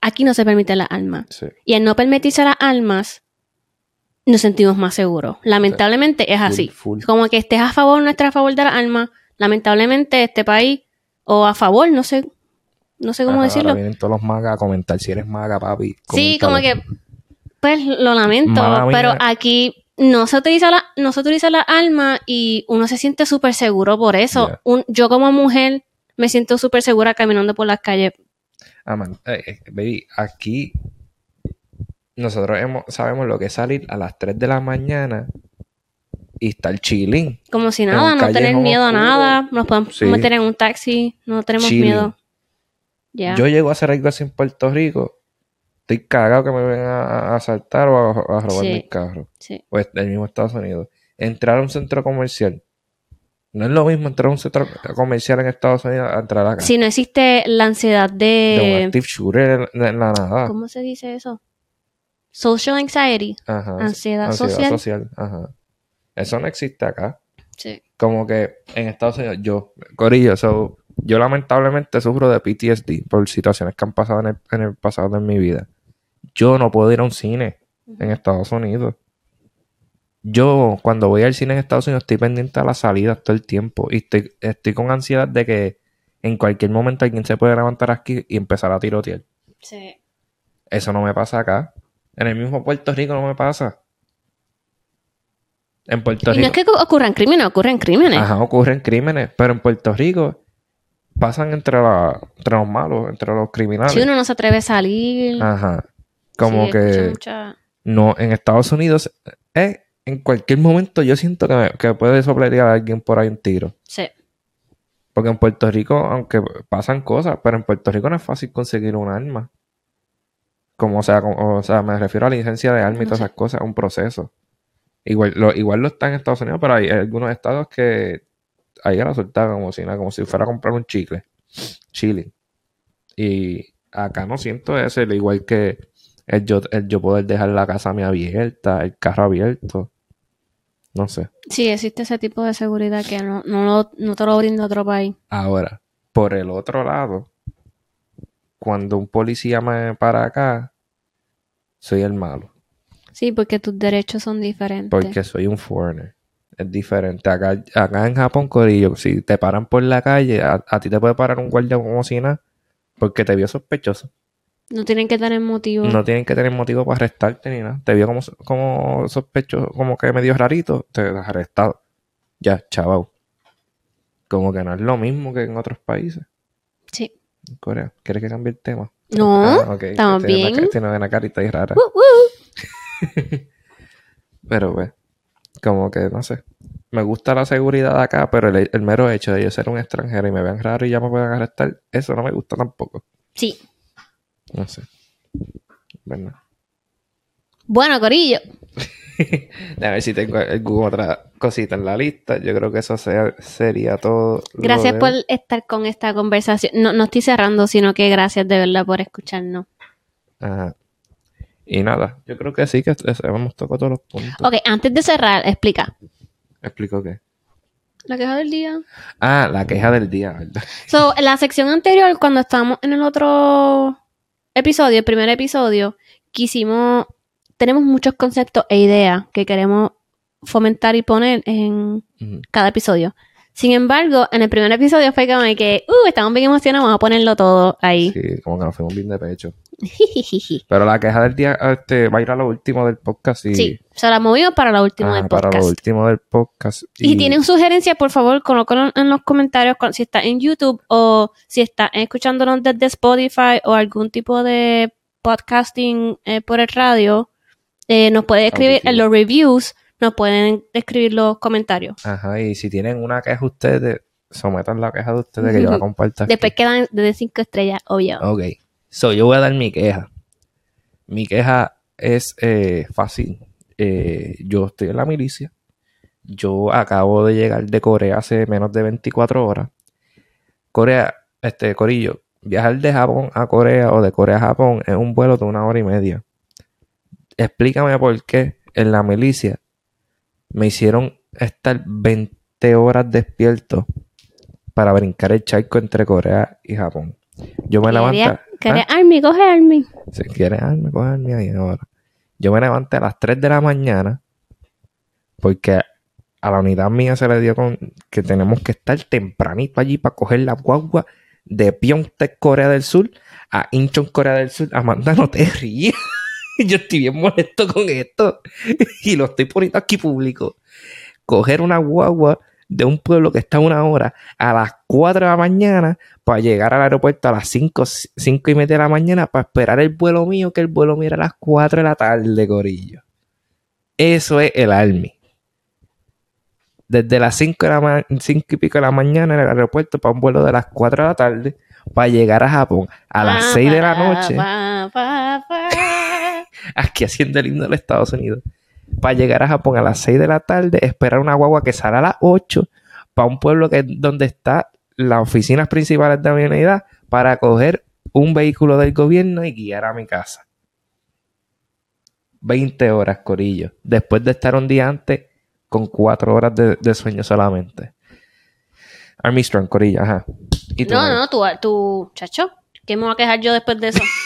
Speaker 2: aquí no se permiten las armas.
Speaker 1: Sí.
Speaker 2: Y al no permitirse las armas, nos sentimos más seguros. Lamentablemente es así.
Speaker 1: Full, full.
Speaker 2: Como que estés a favor o no estés a favor de las armas, lamentablemente este país, o a favor, no sé, no sé cómo
Speaker 1: Ajá,
Speaker 2: decirlo.
Speaker 1: Ahora vienen todos los magas a comentar si eres maga, papi.
Speaker 2: Sí, como que, pues lo lamento,
Speaker 1: Mala mía.
Speaker 2: pero aquí no se utiliza la, no se utiliza la alma y uno se siente súper seguro por eso.
Speaker 1: Yeah.
Speaker 2: Un- yo como mujer me siento súper segura caminando por las calles.
Speaker 1: Ah, man, eh, eh, baby, aquí nosotros hemos- sabemos lo que es salir a las 3 de la mañana y estar chilling.
Speaker 2: Como si
Speaker 1: En
Speaker 2: nada, no tener miedo a nada. Nos podemos
Speaker 1: Sí.
Speaker 2: meter en un taxi, no tenemos
Speaker 1: Chilling.
Speaker 2: miedo. Ya.
Speaker 1: Yo llego a hacer algo así en Puerto Rico, estoy cagado que me vengan a, asaltar o a, a robar
Speaker 2: Sí.
Speaker 1: mi carro.
Speaker 2: Sí.
Speaker 1: O el mismo Estados Unidos. Entrar a un centro comercial. No es lo mismo entrar a un centro comercial en Estados Unidos a entrar acá.
Speaker 2: Si no existe la ansiedad
Speaker 1: De un
Speaker 2: de...
Speaker 1: active shooter en, en la nada.
Speaker 2: ¿Cómo se dice eso? Social anxiety.
Speaker 1: Ajá.
Speaker 2: Ansiedad,
Speaker 1: Ansiedad
Speaker 2: social.
Speaker 1: social. Ajá. Eso no existe acá.
Speaker 2: Sí.
Speaker 1: como que en Estados Unidos, yo, Corillo, so, yo lamentablemente sufro de PTSD por situaciones que han pasado en el, en el pasado de mi vida. Yo no puedo ir a un cine en Estados Unidos. Yo, cuando voy al cine en Estados Unidos, estoy pendiente a las salidas todo el tiempo y estoy, estoy con ansiedad de que en cualquier momento alguien se puede levantar aquí y empezar a tirotear.
Speaker 2: Sí.
Speaker 1: Eso no me pasa acá. En el mismo Puerto Rico no me pasa. En Puerto
Speaker 2: Y no
Speaker 1: Rico.
Speaker 2: es que ocurran crímenes, ocurren crímenes.
Speaker 1: Ajá, ocurren crímenes, pero en Puerto Rico pasan entre, la, entre los malos, entre los criminales.
Speaker 2: Si uno no se atreve a salir.
Speaker 1: Ajá. Como
Speaker 2: sí,
Speaker 1: que
Speaker 2: mucha-
Speaker 1: no, en Estados Unidos, eh, en cualquier momento yo siento que, me- que puede soplar a alguien por ahí un tiro.
Speaker 2: Sí.
Speaker 1: Porque en Puerto Rico, aunque pasan cosas, pero en Puerto Rico no es fácil conseguir un arma. Como o sea, como- o sea, me refiero a la licencia de arma y
Speaker 2: No
Speaker 1: todas
Speaker 2: sé.
Speaker 1: esas cosas, es un proceso. Igual lo, igual lo está en Estados Unidos, pero hay algunos estados que ahí la sueltan como si como si fuera a comprar un chicle. Chile. Y acá no siento eso, al igual que el yo, el yo poder dejar la casa abierta, el carro abierto. No sé.
Speaker 2: Sí, existe ese tipo de seguridad que no, no, lo- no te lo brinda otro país.
Speaker 1: Ahora, por el otro lado, cuando un policía me para acá, soy el malo.
Speaker 2: Sí, porque tus derechos son diferentes.
Speaker 1: Porque soy un foreigner. Es diferente. Acá, acá en Japón, Corillo, si te paran por la calle, a, a ti te puede parar un guardia como si nada, porque te vio sospechoso.
Speaker 2: No tienen que tener motivo.
Speaker 1: No tienen que tener motivo para arrestarte ni nada. Te vio como, como sospechoso, como que medio rarito, te has arrestado. Ya, chaval. Como que no es lo mismo que en otros países.
Speaker 2: Sí.
Speaker 1: En Corea. ¿Quieres que cambie el tema?
Speaker 2: No,
Speaker 1: Ah,
Speaker 2: estamos
Speaker 1: Tiene una
Speaker 2: bien.
Speaker 1: ca- Tiene una carita ahí rara.
Speaker 2: Uh, uh.
Speaker 1: Pero, pues, como que, no sé. Me gusta la seguridad acá, pero el, el mero hecho de yo ser un extranjero y me vean raro y ya me puedan arrestar, eso no me gusta tampoco.
Speaker 2: Sí.
Speaker 1: No sé. ¿Verdad?
Speaker 2: Bueno, Corillo.
Speaker 1: A ver si tengo alguna otra cosita en la lista. Yo creo que eso sea- sería todo.
Speaker 2: Gracias
Speaker 1: de-
Speaker 2: por estar con esta conversación. No, no estoy cerrando, sino que gracias de verdad por escucharnos.
Speaker 1: Ajá. Y nada, yo creo que sí, que hemos tocado todos los puntos.
Speaker 2: Ok, antes de cerrar, explica.
Speaker 1: ¿Explico qué?
Speaker 2: La queja del día.
Speaker 1: Ah, la queja del día, ¿verdad?
Speaker 2: So, en la sección anterior, cuando estábamos en el otro episodio, el primer episodio, quisimos, tenemos muchos conceptos e ideas que queremos fomentar y poner en cada episodio. Sin embargo, en el primer episodio fue como que, uh, estamos bien emocionados, vamos a ponerlo todo ahí.
Speaker 1: Sí, como que nos fuimos bien de pecho. Pero la queja del día este, va a ir a lo último del podcast. Y,
Speaker 2: Sí, se la movimos para lo último
Speaker 1: Ah,
Speaker 2: del
Speaker 1: para
Speaker 2: podcast.
Speaker 1: lo último del podcast.
Speaker 2: Y si tienen sugerencias, por favor, colóquenlo en los comentarios si está en YouTube o si está escuchándonos desde Spotify o algún tipo de podcasting eh, por el radio. eh, nos pueden escribir en los reviews, nos pueden escribir los comentarios.
Speaker 1: Ajá, y si tienen una queja ustedes, sometan la queja de ustedes que yo la comparto.
Speaker 2: Después quedan desde cinco estrellas, obvio.
Speaker 1: Ok. So, yo voy a dar mi queja. Mi queja es eh, fácil. Eh, yo estoy en la milicia. Yo acabo de llegar de Corea hace menos de 24 horas. Corea, este, Corillo, viajar de Japón a Corea o de Corea a Japón es un vuelo de una hora y media. Explícame por qué en la milicia me hicieron estar 20 horas despierto para brincar el charco entre Corea y Japón. Yo me levanto.
Speaker 2: Quería, quería
Speaker 1: ¿Ah?
Speaker 2: Army, coge Army.
Speaker 1: Si quieres arme, cogerme ahí ahora. Yo me levanté a las 3 de la mañana porque a la unidad mía se le dio con que tenemos que estar tempranito allí para coger la guagua de Pyeongtaek, Corea del Sur, a Incheon, Corea del Sur. Amanda, no te ríes. yo estoy bien molesto con esto y lo estoy poniendo aquí público. Coger una guagua de un pueblo que está a una hora a las 4 de la mañana para llegar al aeropuerto a las 5, 5 y media de la mañana para esperar el vuelo mío, que el vuelo mío era a las 4 de la tarde, Corillo. Eso es el Army. Desde las 5, de la ma- 5 y pico de la mañana en el aeropuerto para un vuelo de las 4 de la tarde para llegar a Japón a las 6 de la noche aquí haciendo el himno de los Estados Unidos, para llegar a Japón a las 6 de la tarde, esperar una guagua que sale a las 8 para un pueblo que donde está las oficinas principales de mi unidad para coger un vehículo del gobierno y guiar a mi casa. 20 horas, Corillo. Después de estar un día antes con 4 horas de, de sueño solamente. Army Strong, Corillo, ajá. ¿Y tú,
Speaker 2: No, no, tú, tú, chacho, ¿qué me voy a quejar yo después de eso?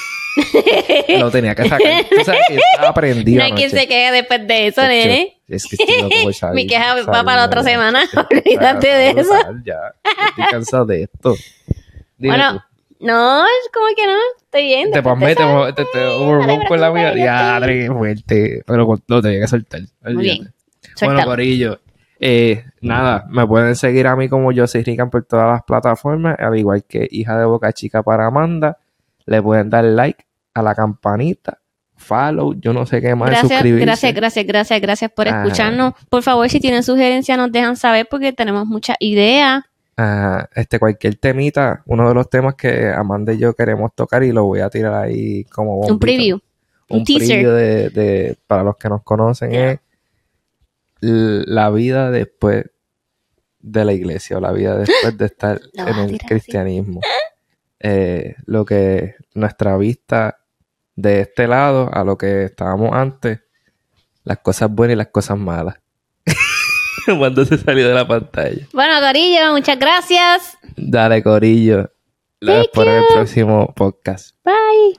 Speaker 1: Lo tenía que sacar. Tú sabes que estaba prendido
Speaker 2: no hay quien se queje después de eso, nene.
Speaker 1: Es que estoy loco por salir,
Speaker 2: Mi queja va para la otra semana. Olvídate de eso.
Speaker 1: Ya, estoy cansado de esto. Dime
Speaker 2: Bueno, no, como que no, estoy bien.
Speaker 1: te pasmé, te, te, te overrun con la
Speaker 2: yo
Speaker 1: Ya, qué fuerte. Pero lo tenía que soltar.
Speaker 2: Muy bien.
Speaker 1: Bueno. Corillo. Eh, nada, me pueden seguir a mí como yo soy Rican por todas las plataformas, al igual que hija de Boca Chica para Amanda. Le pueden dar like a la campanita, follow, yo no sé qué más,
Speaker 2: Gracias,
Speaker 1: suscribirse.
Speaker 2: gracias, gracias, gracias, gracias por
Speaker 1: Ah.
Speaker 2: escucharnos. Por favor, si tienen sugerencias, nos dejan saber porque tenemos muchas ideas.
Speaker 1: Ah, este, cualquier temita, uno de los temas que Amanda y yo queremos tocar y lo voy a tirar ahí como bombito.
Speaker 2: Un preview.
Speaker 1: Un,
Speaker 2: un teaser.
Speaker 1: preview de, de- para los que nos conocen
Speaker 2: Yeah.
Speaker 1: es la vida después de la iglesia o la vida después de estar en
Speaker 2: así.
Speaker 1: cristianismo. Eh, lo que nuestra vista de este lado a lo que estábamos antes, las cosas buenas y las cosas malas. Cuando se salió de la pantalla.
Speaker 2: Bueno, Corillo, muchas gracias.
Speaker 1: Dale, Corillo.
Speaker 2: Thank
Speaker 1: vemos en el próximo podcast.
Speaker 2: Bye.